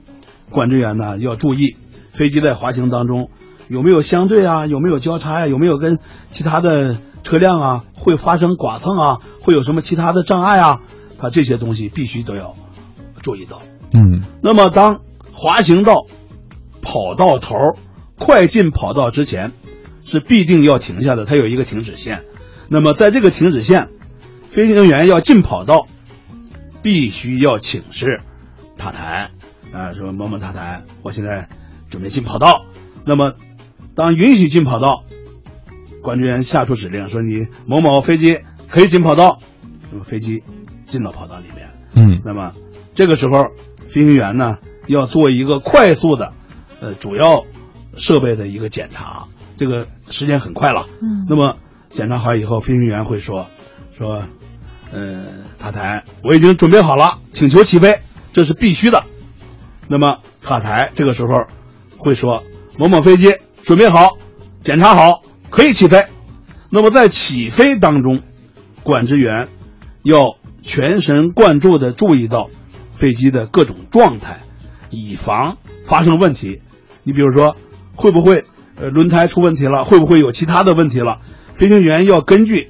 管制员呢要注意，飞机在滑行当中有没有相对啊？有没有交叉呀、有没有跟其他的车辆啊会发生剐蹭啊？会有什么其他的障碍啊？它这些东西必须都要注意到。嗯那么当滑行道跑道头快进跑道之前，是必定要停下的，它有一个停止线。那么在这个停止线，飞行员要进跑道，必须要请示塔台，啊、说某某塔台，我现在准备进跑道。那么当允许进跑道，管制员下出指令说你某某飞机可以进跑道，那么飞机进到跑道里面。嗯那么这个时候，飞行员呢要做一个快速的，呃，主要设备的一个检查，这个时间很快了。嗯那么检查好以后，飞行员会说，说，呃，塔台，我已经准备好了，请求起飞，这是必须的。那么塔台这个时候会说，某某飞机准备好，检查好，可以起飞。那么在起飞当中，管制员要全神贯注地注意到飞机的各种状态，以防发生问题。你比如说，会不会呃轮胎出问题了？会不会有其他的问题了？飞行员要根据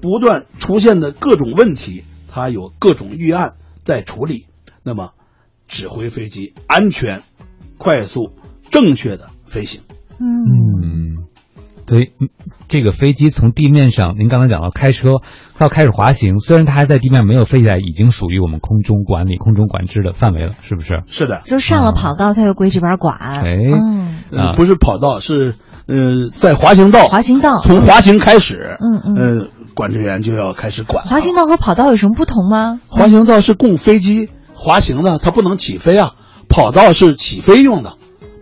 不断出现的各种问题，他有各种预案在处理，那么指挥飞机安全、快速、正确的飞行。嗯嗯，对，嗯这个飞机从地面上，您刚才讲到开车到开始滑行，虽然它还在地面没有飞起来，已经属于我们空中管理、空中管制的范围了，是不是？是的，就上了跑道它就归这边管。哎嗯，不是跑道，是呃在滑行道，滑行道从滑行开始，嗯嗯呃，管制员就要开始管。滑行道和跑道有什么不同吗？滑行道是供飞机滑行的，它不能起飞啊。跑道是起飞用的，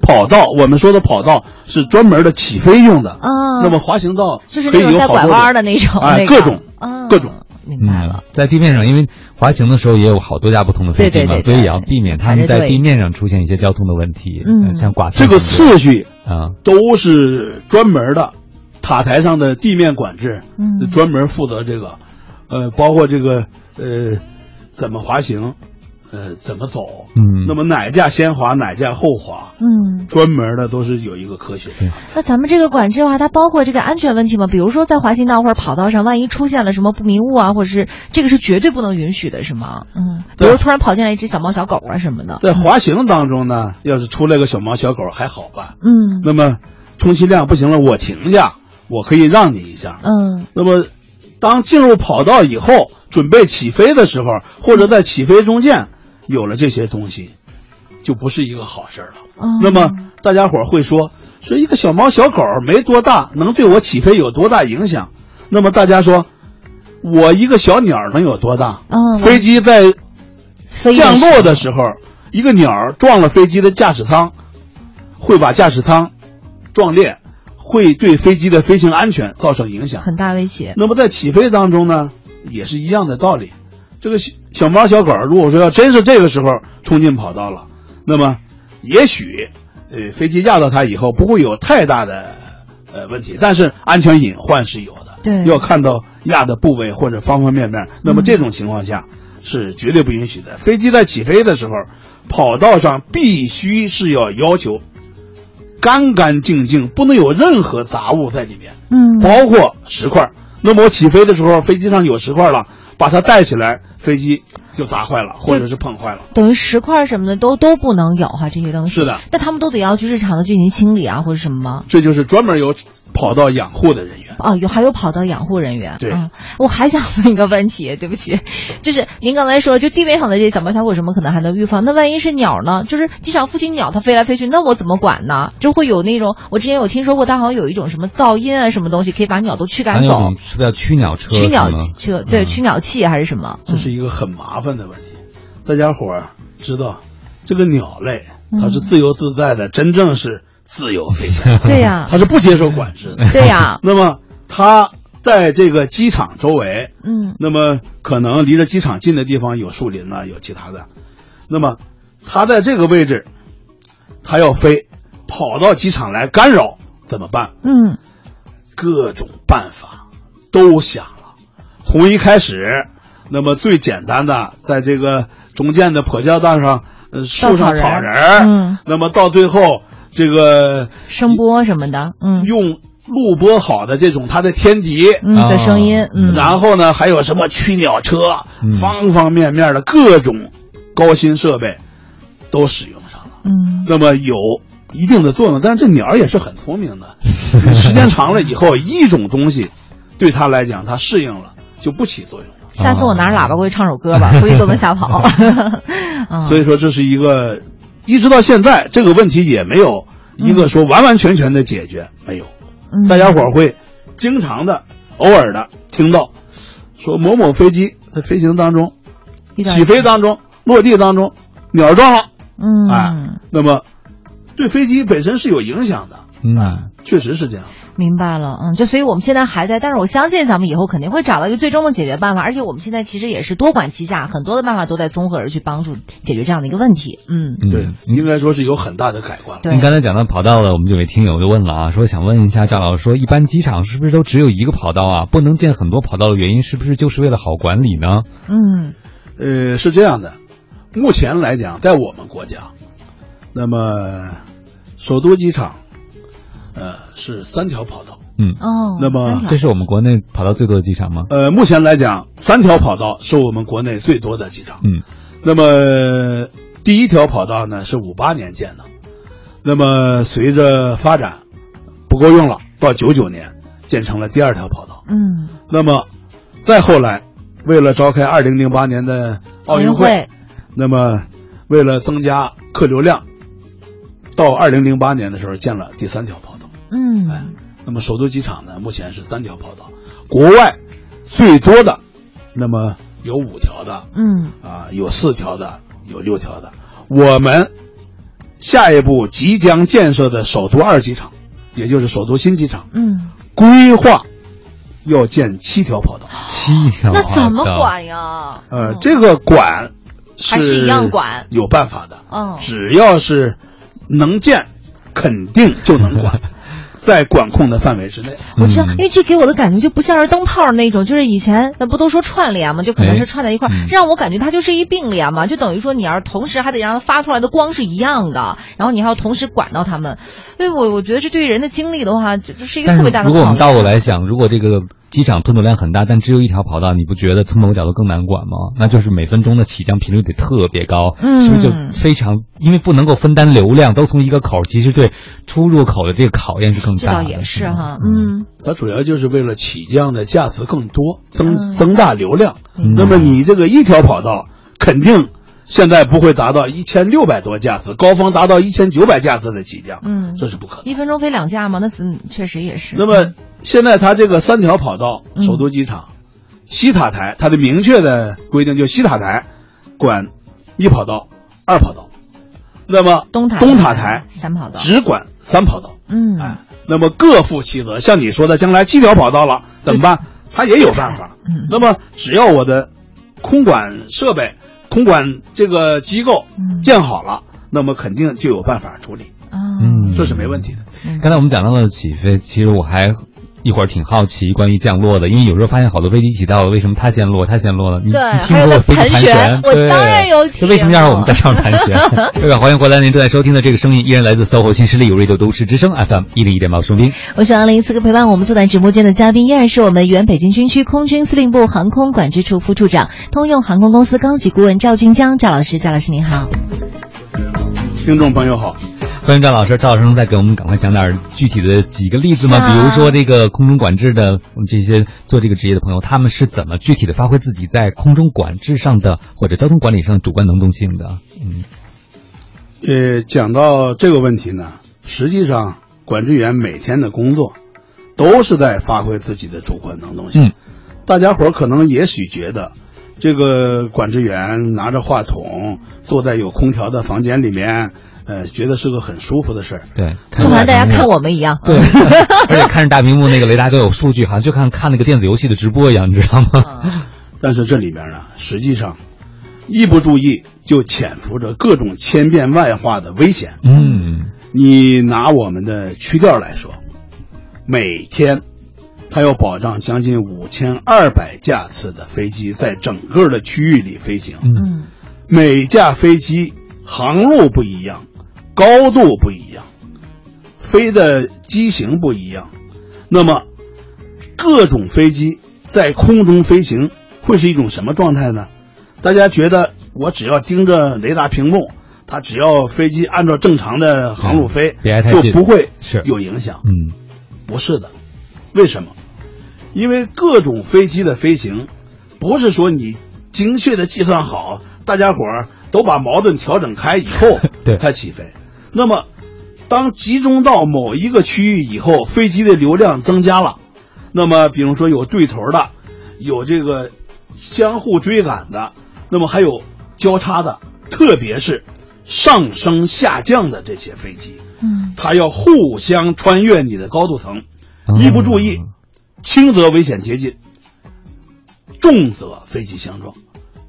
跑道我们说的跑道是专门的起飞用的。啊，那么滑行道就是可以那种带拐有好多弯的那种，哎，各种啊各种。明白了。嗯，在地面上，因为滑行的时候也有好多架不同的飞机嘛，对对对对。所以也要避免他们在地面上出现一些交通的问题，嗯。呃像剐蹭这个次序啊，都是专门的，塔台上的地面管制，嗯。专门负责这个，呃，包括这个呃怎么滑行，呃怎么走，嗯那么哪架先滑，哪架后滑，嗯，专门的都是有一个科学。那咱们这个管制的话，它包括这个安全问题吗？比如说在滑行道或者跑道上，万一出现了什么不明物啊，或者是这个是绝对不能允许的，是吗？嗯，比如突然跑进来一只小猫小狗啊什么的。在滑行当中呢，要是出来个小猫小狗还好吧，嗯那么充其量不行了，我停下，我可以让你一下。嗯那么，当进入跑道以后，准备起飞的时候，或者在起飞中间有了这些东西，就不是一个好事儿了。哦那么大家伙会说，说一个小猫小狗没多大，能对我起飞有多大影响？那么大家说，我一个小鸟能有多大？嗯飞机在降落的时时候，一个鸟撞了飞机的驾驶舱，会把驾驶舱撞裂，会对飞机的飞行安全造成影响。很大威胁。那么在起飞当中呢，也是一样的道理。这个小小猫小狗，如果说要真是这个时候冲进跑道了，那么也许呃飞机压到它以后不会有太大的呃问题，但是安全隐患是有的。对要看到压的部位或者方方面面。那么这种情况下是绝对不允许的。飞机在起飞的时候，跑道上必须是要要求干干净净，不能有任何杂物在里面。嗯包括石块。那么我起飞的时候，飞机上有石块了，把它带起来，飞机就砸坏了，或者是碰坏了。等于石块什么的都都不能有哈，这些东西。是的，但他们都得要去日常的进行清理啊，或者什么吗？这就是专门由跑道养护的人员。哦，有还有跑道养护人员。对嗯，我还想问一个问题，对不起，就是您刚才说，就地面上的这些小猫小狗什么可能还能预防，那万一是鸟呢？就是机场附近鸟它飞来飞去，那我怎么管呢？就会有那种，我之前有听说过，它好像有一种什么噪音啊，什么东西可以把鸟都驱赶走是叫驱鸟车？驱鸟车，对，嗯驱鸟器还是什么？这是一个很麻烦的问题。大家伙儿知道，这个鸟类它是自由自在的，真正是自由飞翔，嗯 [laughs] 对呀 [laughs] 他是不接受管制的。对呀，[laughs] 那么他在这个机场周围，嗯那么可能离着机场近的地方有树林呐、有其他的。那么他在这个位置，他要飞，跑到机场来干扰怎么办？嗯各种办法都想了。从一开始，那么最简单的，在这个中间的坡架道上，呃，树上草人儿，嗯，那么到最后这个声波什么的，嗯。用录播好的这种它的天敌，嗯的声音，嗯，然后呢，还有什么驱鸟车，嗯。方方面面的各种高新设备都使用上了。嗯。那么有一定的作用，但是这鸟也是很聪明的，[laughs] 时间长了以后，一种东西对它来讲，它适应了就不起作用了。下次我拿着喇叭过去唱首歌吧，估计都能吓跑。[laughs] 嗯。所以说，这是一个一直到现在这个问题也没有一个说完完全全的解决，没有。嗯大家伙儿会经常的、偶尔的听到说某某飞机在飞行当中、起飞当中、落地当中鸟撞了，嗯哎，那么对飞机本身是有影响的，嗯，确实是这样。明白了，嗯，就所以我们现在还在，但是我相信咱们以后肯定会找到一个最终的解决办法，而且我们现在其实也是多管齐下，很多的办法都在综合而去帮助解决这样的一个问题，嗯，嗯对，应该说是有很大的改观了。对您刚才讲到跑道了，我们就有位听友就问了啊，说想问一下赵老师，说一般机场是不是都只有一个跑道啊？不能建很多跑道的原因是不是就是为了好管理呢？嗯呃，是这样的，目前来讲，在我们国家，那么首都机场，呃，是三条跑道。嗯，哦，那么这是我们国内跑道最多的机场吗？呃，目前来讲，三条跑道是我们国内最多的机场。嗯那么第一条跑道呢是五八年建的，那么随着发展不够用了，到九九年建成了第二条跑道。嗯，那么再后来，为了召开二零零八年的奥运会，那么为了增加客流量，到二零零八年的时候建了第三条跑道。嗯哎，那么首都机场呢，目前是三条跑道，国外最多的，那么有五条的，嗯啊，有四条的，有六条的。我们下一步即将建设的首都二机场，也就是首都新机场，嗯，规划要建七条跑道。七条那怎么？管呀？呃，嗯这个管还是一样管有办法的。嗯只要是能建，肯定就能管，[laughs] 在管控的范围之内。我知道，嗯。因为这给我的感觉就不像是灯泡那种，就是以前那不都说串联嘛，就可能哎。是串在一块儿，嗯。让我感觉它就是一并联嘛，就等于说你要是同时还得让它发出来的光是一样的，然后你还要同时管到它们，所以我我觉得这对于人的精力的话，这这是一个特别大的如果我们倒过来想，如果这个机场吞吐量很大，但只有一条跑道，你不觉得从某个角度更难管吗？那就是每分钟的起降频率得特别高，嗯是不是就非常因为不能够分担流量，都从一个口儿，其实对出入口的这个考验是更大的。这倒也是吗哈，嗯它主要就是为了起降的架次更多，增嗯增大流量。嗯那么你这个一条跑道肯定现在不会达到一千六百多架次，高峰达到一千九百架次的起降，嗯，这是不可能。一分钟飞两架吗，那是确实也是。那么现在它这个三条跑道，嗯首都机场、西塔台，它的明确的规定就西塔台管一跑道、二跑道，那么东塔东塔台三跑道，只管三跑道。嗯哎，那么各负其责。像你说的，将来七条跑道了 [laughs] 怎么办？他也有办法。嗯那么只要我的空管设备、空管这个机构嗯。建好了，那么肯定就有办法处理，啊，嗯。这是没问题的。嗯。刚才我们讲到了起飞，其实我还一会儿挺好奇关于降落的，因为有时候发现好多飞机起到了，为什么它先落，它先落了？你对你听过飞机盘旋旋？我对当然有体那为什么要让我们在上面盘旋？[laughs] 各位，欢迎回来，您正在收听的这个声音依然来自 SOHO 新势力有 radio 都市之声 FM 一零一点八，收听。我是二零此刻陪伴我们坐在直播间的嘉宾依然是我们原北京军区空军司令部航空管制处副处长、通用航空公司高级顾问赵俊江赵老师，赵老师您好。听众朋友好，欢迎赵老师，赵老师能再给我们赶快讲点具体的几个例子吗？啊比如说这个空中管制的我们这些做这个职业的朋友，他们是怎么具体的发挥自己在空中管制上的或者交通管理上的主观能动性的？嗯呃，讲到这个问题呢，实际上管制员每天的工作都是在发挥自己的主观能动性。嗯大家伙儿可能也许觉得，这个管制员拿着话筒坐在有空调的房间里面，呃，觉得是个很舒服的事儿。对，就好像大家看我。们一样。对，[laughs] 而且看着大屏幕那个雷达都有数据，好像就看看那个电子游戏的直播一样，你知道吗？嗯 [laughs] 但是这里边呢，实际上一不注意就潜伏着各种千变万化的危险。嗯你拿我们的区调来说，每天它要保障将近五千二百架次的飞机在整个的区域里飞行，嗯嗯每架飞机航路不一样，高度不一样，飞的机型不一样，那么各种飞机在空中飞行会是一种什么状态呢？大家觉得我只要盯着雷达屏幕，它只要飞机按照正常的航路飞就不会是有影响。嗯不是的，为什么？因为各种飞机的飞行，不是说你精确的计算好，大家伙儿都把矛盾调整开以后 [laughs] 对它起飞。那么，当集中到某一个区域以后，飞机的流量增加了，那么比如说有对头的，有这个相互追赶的，那么还有交叉的，特别是上升下降的这些飞机。嗯它要互相穿越你的高度层，哦一不注意，轻则危险接近，重则飞机相撞。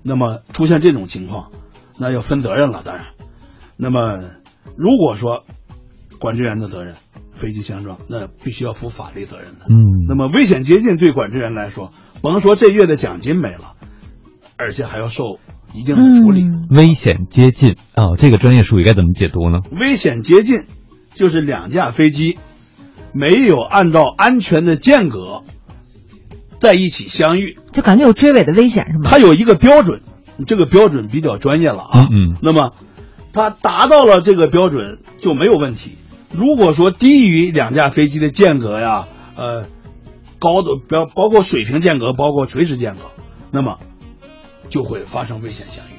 那么出现这种情况，那要分责任了。当然，那么如果说管制员的责任，飞机相撞，那必须要负法律责任的。嗯，那么危险接近对管制员来说，甭说这月的奖金没了，而且还要受一定的处理。嗯危险接近哦，这个专业术语该怎么解读呢？危险接近就是两架飞机没有按照安全的间隔在一起相遇，就感觉有追尾的危险是吗？它有一个标准，这个标准比较专业了啊。嗯嗯那么它达到了这个标准就没有问题。如果说低于两架飞机的间隔呀，呃，高的包包括水平间隔，包括垂直间隔，那么就会发生危险相遇。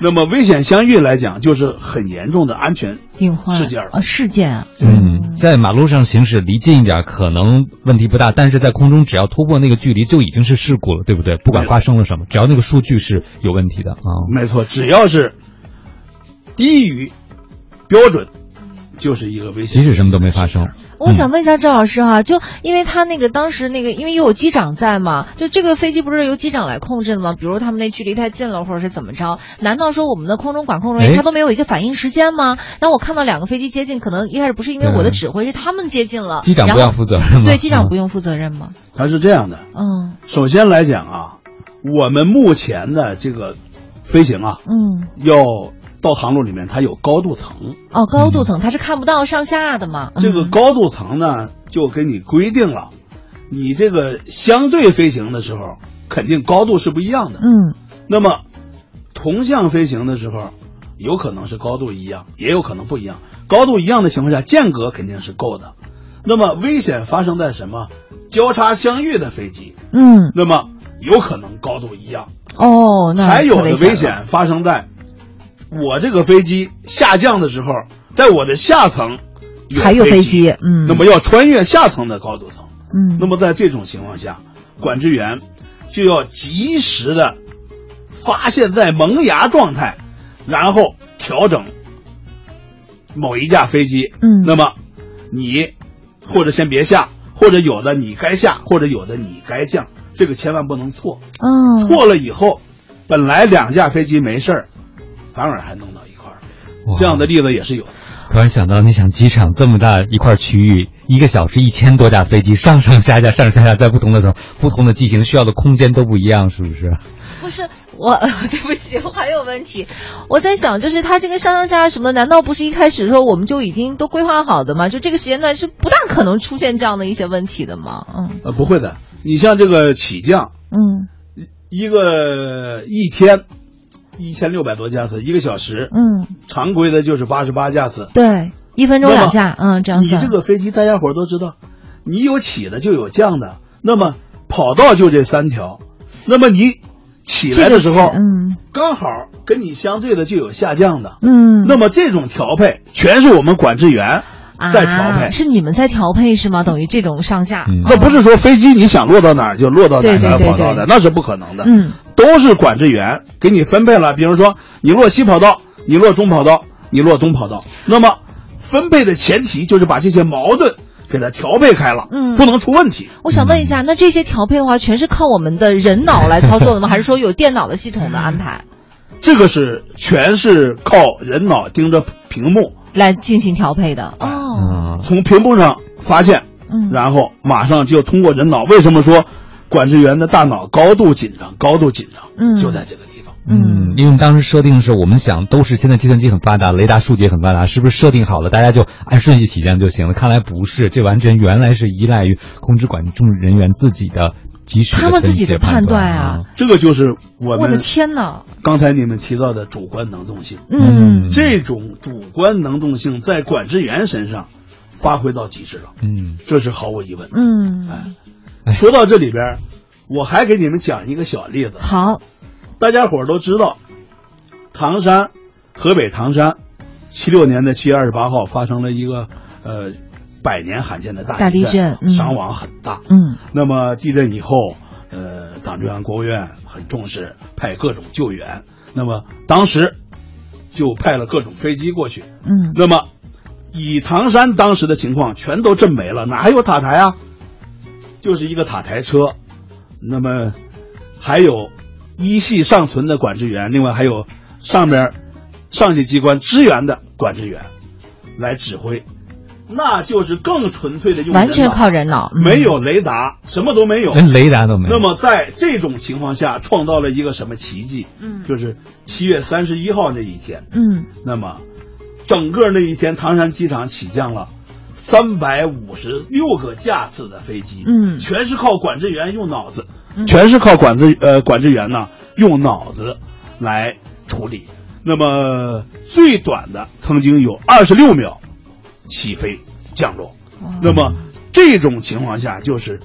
那么危险相遇来讲，就是很严重的安全隐患事件了啊，事件啊，嗯，在马路上行驶离近一点可能问题不大，但是在空中只要突破那个距离就已经是事故了，对不对？不管发生了什么，只要那个数据是有问题的啊。没错，只要是低于标准，就是一个危险。即使什么都没发生，我想问一下赵老师哈、就因为他那个当时那个，因为又有机长在嘛，就这个飞机不是由机长来控制的吗？比如他们那距离太近了，或者是怎么着？难道说我们的空中管控人员哎他都没有一个反应时间吗？那我看到两个飞机接近，可能一开始不是因为我的指挥，是他们接近了，机长不要负责任吗？对，机长不用。负责任吗？他是这样的，嗯首先来讲啊，我们目前的这个飞行啊，嗯，要到航路里面，它有高度层。哦，高度层它是看不到上下的嘛？这个嗯高度层呢，就给你规定了，你这个相对飞行的时候，肯定高度是不一样的。嗯那么同向飞行的时候，有可能是高度一样，也有可能不一样。高度一样的情况下，间隔肯定是够的。那么危险发生在什么？交叉相遇的飞机，嗯那么有可能高度一样。哦，那还有的危险发生在我这个飞机下降的时候，在我的下层还有飞飞机，嗯，那么要穿越下层的高度层。嗯，那么在这种情况下，管制员就要及时的发现在萌芽状态，然后调整某一架飞机。嗯那么你或者先别下，或者有的你该下，或者有的你该降，这个千万不能错。哦，错了以后，本来两架飞机没事儿，反而还弄到一块儿，这样的例子也是有的。突然想到，你想机场这么大一块区域，一个小时一千多架飞机，上上下下，上上下下，在不同的层、不同的机型，需要的空间都不一样，是不是？不是我，[laughs] 对不起，我还有问题。我在想，就是它这个上上下下什么的，难道不是一开始的时候我们就已经都规划好的吗？就这个时间段是不大可能出现这样的一些问题的吗？嗯呃，不会的，你像这个起降，嗯一个一天一千六百多架次，一个小时，嗯，常规的就是八十八架次。对，一分钟两架，嗯，这样你。这个飞机大家伙儿都知道，你有起的就有降的，那么跑道就这三条，那么你起来的时候，嗯刚好跟你相对的就有下降的，嗯，那么这种调配全是我们管制员在调配。啊，是你们在调配是吗？等于这种上下，嗯那不是说飞机你想落到哪儿就落到哪儿跑道的，对那是不可能的。嗯都是管制员给你分配了，比如说你落西跑道，你落中跑道，你落东跑道，那么分配的前提就是把这些矛盾给它调配开了，嗯不能出问题。我想问一下，那这些调配的话，全是靠我们的人脑来操作的吗？[laughs] 还是说有电脑的系统的安排这个是全是靠人脑盯着屏幕，来进行调配的？哦，嗯，从屏幕上发现，嗯，然后马上就通过人脑。为什么说管制员的大脑高度紧张？高度紧张，嗯就在这个地方。嗯，因为当时设定的是，我们想都是现在计算机很发达，雷达数据也很发达，是不是设定好了，大家就按顺序起降就行了？看来不是，这完全原来是依赖于控制管制人员自己的及时的他们自己的判判断啊！这个就是我们我的天哪！刚才你们提到的主观能动性。嗯这种主观能动性在管制员身上发挥到极致了，嗯这是毫无疑问的。嗯，哎，说到这里边，我还给你们讲一个小例子。好，大家伙儿都知道，唐山，河北唐山，七六年的七月二十八号发生了一个呃百年罕见的大大地震嗯伤亡很大。嗯那么地震以后，呃，党中央、国务院很重视，派各种救援。那么当时就派了各种飞机过去。嗯那么以唐山当时的情况，全都震没了，哪还有塔台啊？就是一个塔台车。那么还有一系尚存的管制员，另外还有上边上级机关支援的管制员来指挥，那就是更纯粹的用完全靠人脑，嗯没有雷达，什么都没有。连雷达都没有。那么在这种情况下，创造了一个什么奇迹？嗯就是七月三十一号那一天，嗯那么整个那一天，唐山机场起降了三百五十六个架次的飞机，嗯。全是靠管制员用脑子，嗯。全是靠管制呃管制员呢用脑子来处理。那么最短的曾经有二十六秒起飞降落，那么这种情况下就是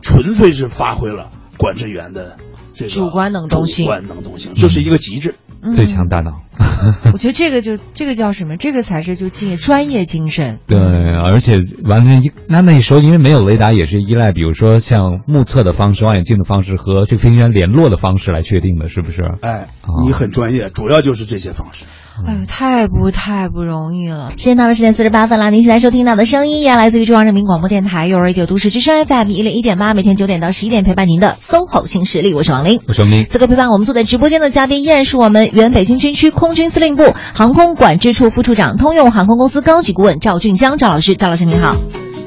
纯粹是发挥了管制员的这个主观能动性。主观能动性，这是一个极致。最强大脑。[laughs] 我觉得这个就这个叫什么？这个才是就敬专业精神。对，而且完全依那那时候因为没有雷达，也是依赖比如说像目测的方式、望远镜的方式和这个飞行员联络的方式来确定的，是不是？哎哦，你很专业，主要就是这些方式。哎呦，太不太不容易了！时间到了十点四十八分了，您现在收听到的声音依然来自于中央人民广播电台幼儿 radio 都市之声 FM 一零一点八，每天九点到十一点陪伴您的 SOHO 新势力，我是王琳。我是王斌此刻陪伴我们坐在直播间的嘉宾依然是我们原北京军区空军司令部航空管制处副处长、通用航空公司高级顾问赵俊江赵老师。赵老师您好，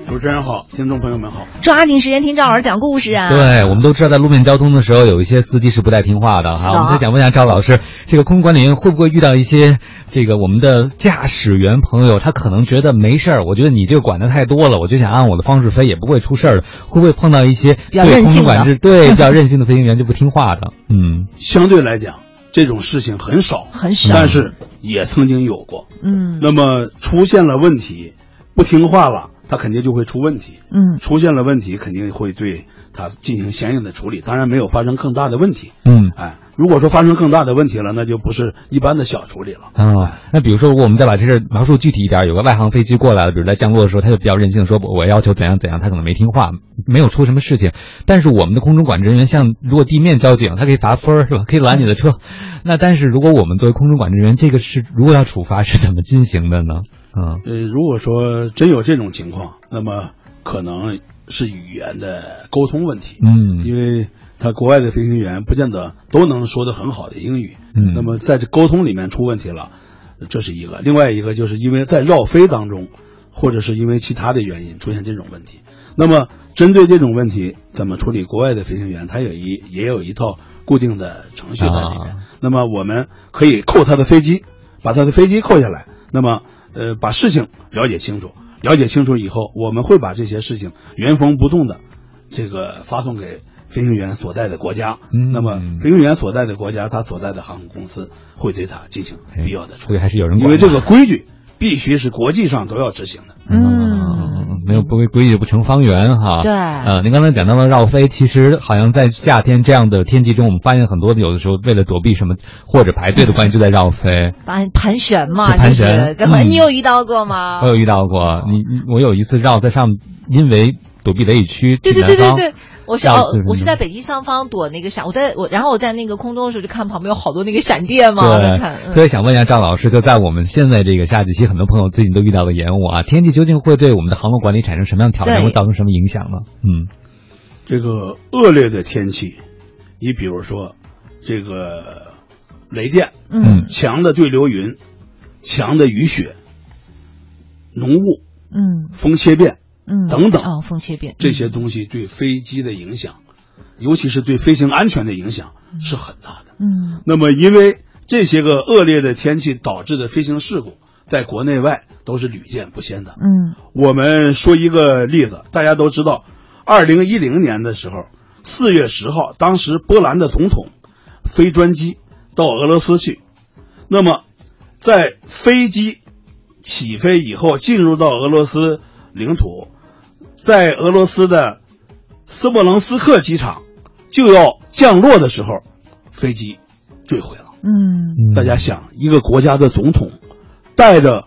主持人好，听众朋友们好。抓紧时间听赵老师讲故事啊！对，我们都知道，在路面交通的时候，有一些司机是不太听话的哈。我们就想问一下赵老师，这个空中管理员会不会遇到一些这个我们的驾驶员朋友，他可能觉得没事儿，我觉得你这个管的太多了，我就想按我的方式飞，也不会出事儿的。会不会碰到一些比较对任性管制对比较任性的飞行员就不听话的？嗯相对来讲，这种事情很少，很少但是也曾经有过。嗯那么出现了问题，不听话了，他肯定就会出问题。嗯出现了问题，肯定会对他进行相应的处理。当然没有发生更大的问题。嗯。哎，如果说发生更大的问题了，那就不是一般的小处理了。啊，那比如说，如果我们再把这事描述具体一点，有个外航飞机过来了，比如在降落的时候，他就比较任性，说我要求怎样怎样，他可能没听话，没有出什么事情。但是我们的空中管制人员，像如果地面交警，他可以罚分儿是吧？可以拦你的车。[laughs] 那但是如果我们作为空中管制人员，这个是如果要处罚是怎么进行的呢？嗯呃，如果说真有这种情况，那么可能是语言的沟通问题。嗯因为他国外的飞行员不见得都能说得很好的英语，嗯那么在这沟通里面出问题了，这是一个；另外一个就是因为在绕飞当中，或者是因为其他的原因出现这种问题。那么针对这种问题怎么处理？国外的飞行员他有一也有一套固定的程序在里面。啊那么我们可以扣他的飞机，把他的飞机扣下来，那么呃把事情了解清楚，了解清楚以后，我们会把这些事情原封不动的这个发送给飞行员所在的国家。嗯那么飞行员所在的国家，他所在的航空公司会对他进行必要的处理。所以还是有人管因为这个规矩必须是国际上都要执行的。嗯，没有不规规矩不成方圆哈。对呃，您刚才讲到了绕飞，其实好像在夏天这样的天气中，我们发现很多有的时候为了躲避什么或者排队的关系，就在绕飞。盘盘旋嘛，盘旋怎么嗯你有遇到过吗？我有遇到过，你你我有一次绕在上，因为躲避雷雨区，对对对对对，我是哦我是在北极上方躲那个闪，我在我然后我在那个空中的时候就看旁边有好多那个闪电嘛，我对想问一下赵老师，就在我们现在这个夏季期，很多朋友最近都遇到了延误啊，天气究竟会对我们的航空管理产生什么样的挑战，会造成什么影响呢？嗯。这个恶劣的天气，你比如说这个雷电、嗯强的对流云、强的雨雪、浓雾、嗯。风切变嗯等等哦，风切变这些东西对飞机的影响，尤其是对飞行安全的影响是很大的。嗯那么，因为这些个恶劣的天气导致的飞行事故，在国内外都是屡见不鲜的。嗯我们说一个例子，大家都知道，二零一零年的时候，四月十号，当时波兰的总统飞专机到俄罗斯去，那么在飞机起飞以后，进入到俄罗斯领土，在俄罗斯的斯莫棱斯克机场就要降落的时候，飞机坠毁了。嗯大家想，一个国家的总统带着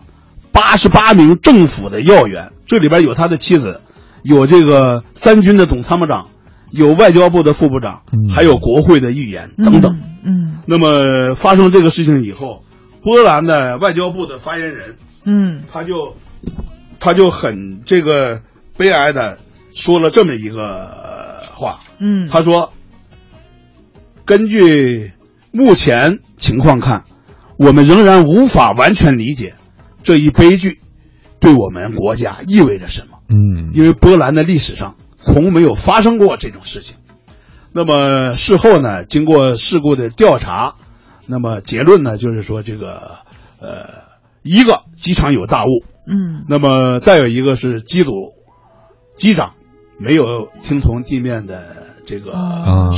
八十八名政府的要员，这里边有他的妻子，有这个三军的总参谋长，有外交部的副部长，嗯还有国会的议员等等。嗯那么发生这个事情以后，波兰的外交部的发言人嗯他就他就很这个悲哀的说了这么一个话，嗯。他说：“根据目前情况看，我们仍然无法完全理解这一悲剧对我们国家意味着什么，嗯。因为波兰的历史上从没有发生过这种事情。那么事后呢，经过事故的调查，那么结论呢，就是说这个呃，一个机场有大雾，嗯。那么再有一个是机组机长没有听从地面的这个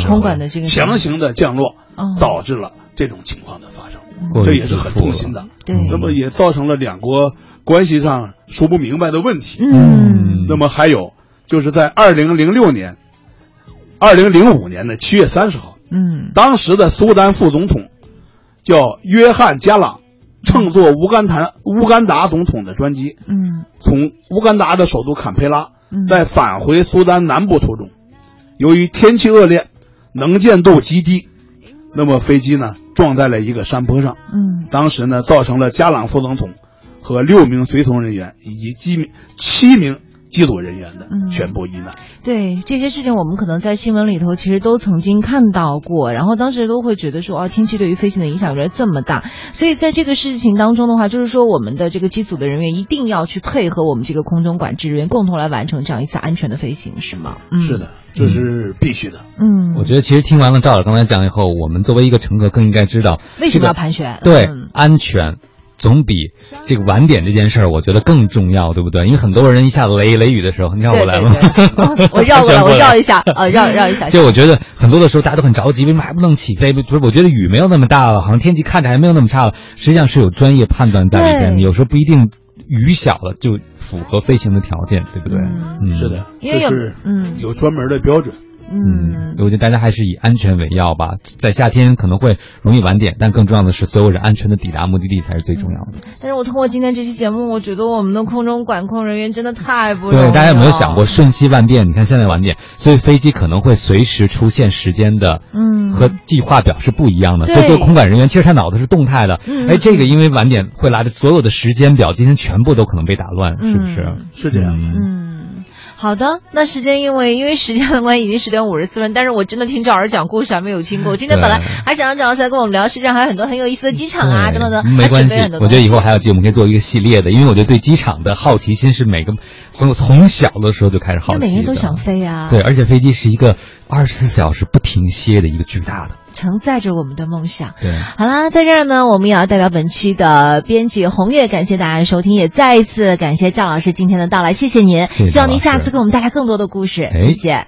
空管的这个强行的降落，哦导致了这种情况的发生，这也是很痛心的。对。那么也造成了两国关系上说不明白的问题。嗯。那么还有就是在二零零六年、二零零五年的七月三十号，嗯。当时的苏丹副总统叫约翰加朗，乘坐乌干达乌干达总统的专机，嗯。从乌干达的首都坎培拉嗯，在返回苏丹南部途中，由于天气恶劣，能见度极低，那么飞机呢撞在了一个山坡上，嗯。当时呢造成了加朗副总统和六名随从人员以及七名七名机组人员的嗯全部遇难。对这些事情，我们可能在新闻里头其实都曾经看到过，然后当时都会觉得说，哦，天气对于飞行的影响原来这么大，所以在这个事情当中的话，就是说我们的这个机组的人员一定要去配合我们这个空中管制人员，共同来完成这样一次安全的飞行，是吗？嗯，是的，，这是必须的。嗯，我觉得其实听完了赵老刚才讲以后，我们作为一个乘客更应该知道为什么要这个盘旋？对嗯安全。总比这个晚点这件事儿，我觉得更重要，对不对？因为很多人一下子雷雷雨的时候，你看我来了吗？对哦 [laughs] 我绕过来，我绕一下，呃，绕绕一下。就我觉得很多的时候大家都很着急，为什么还不能起飞？不是，我觉得雨没有那么大了，好像天气看着还没有那么差了，实际上是有专业判断在里边的。有时候不一定雨小了就符合飞行的条件，对不对？嗯嗯，是的，因为有这是嗯有专门的标准。嗯我觉得大家还是以安全为要吧。在夏天可能会容易晚点，但更重要的是所有人安全的抵达目的地才是最重要的。但是我通过今天这期节目，我觉得我们的空中管控人员真的太不容易了。对，大家有没有想过瞬息万变？你看现在晚点，所以飞机可能会随时出现时间的，嗯和计划表是不一样的。对所以做空管人员，其实他脑子是动态的。嗯哎，这个因为晚点会来的所有的时间表，今天全部都可能被打乱，是不是？嗯是这样的嗯，好的。那时间因为因为时间的关系，已经十点五十四分。[laughs] 但是我真的听赵老师讲故事还没有听过。今天本来还想让赵老师来跟我们聊，实际上还有很多很有意思的机场啊等等等的，没关系。我觉得以后还有有机会，我们可以做一个系列的，因为我觉得对机场的好奇心是每个朋友从小的时候就开始好奇的。每个人都想飞啊，对，而且飞机是一个二十四小时不停歇的一个巨大的。承载着我们的梦想。对，好啦，在这儿呢，我们也要代表本期的编辑红月，感谢大家的收听，也再一次感谢赵老师今天的到来，谢谢您，谢谢希望您下次给我们带来更多的故事，哎谢谢。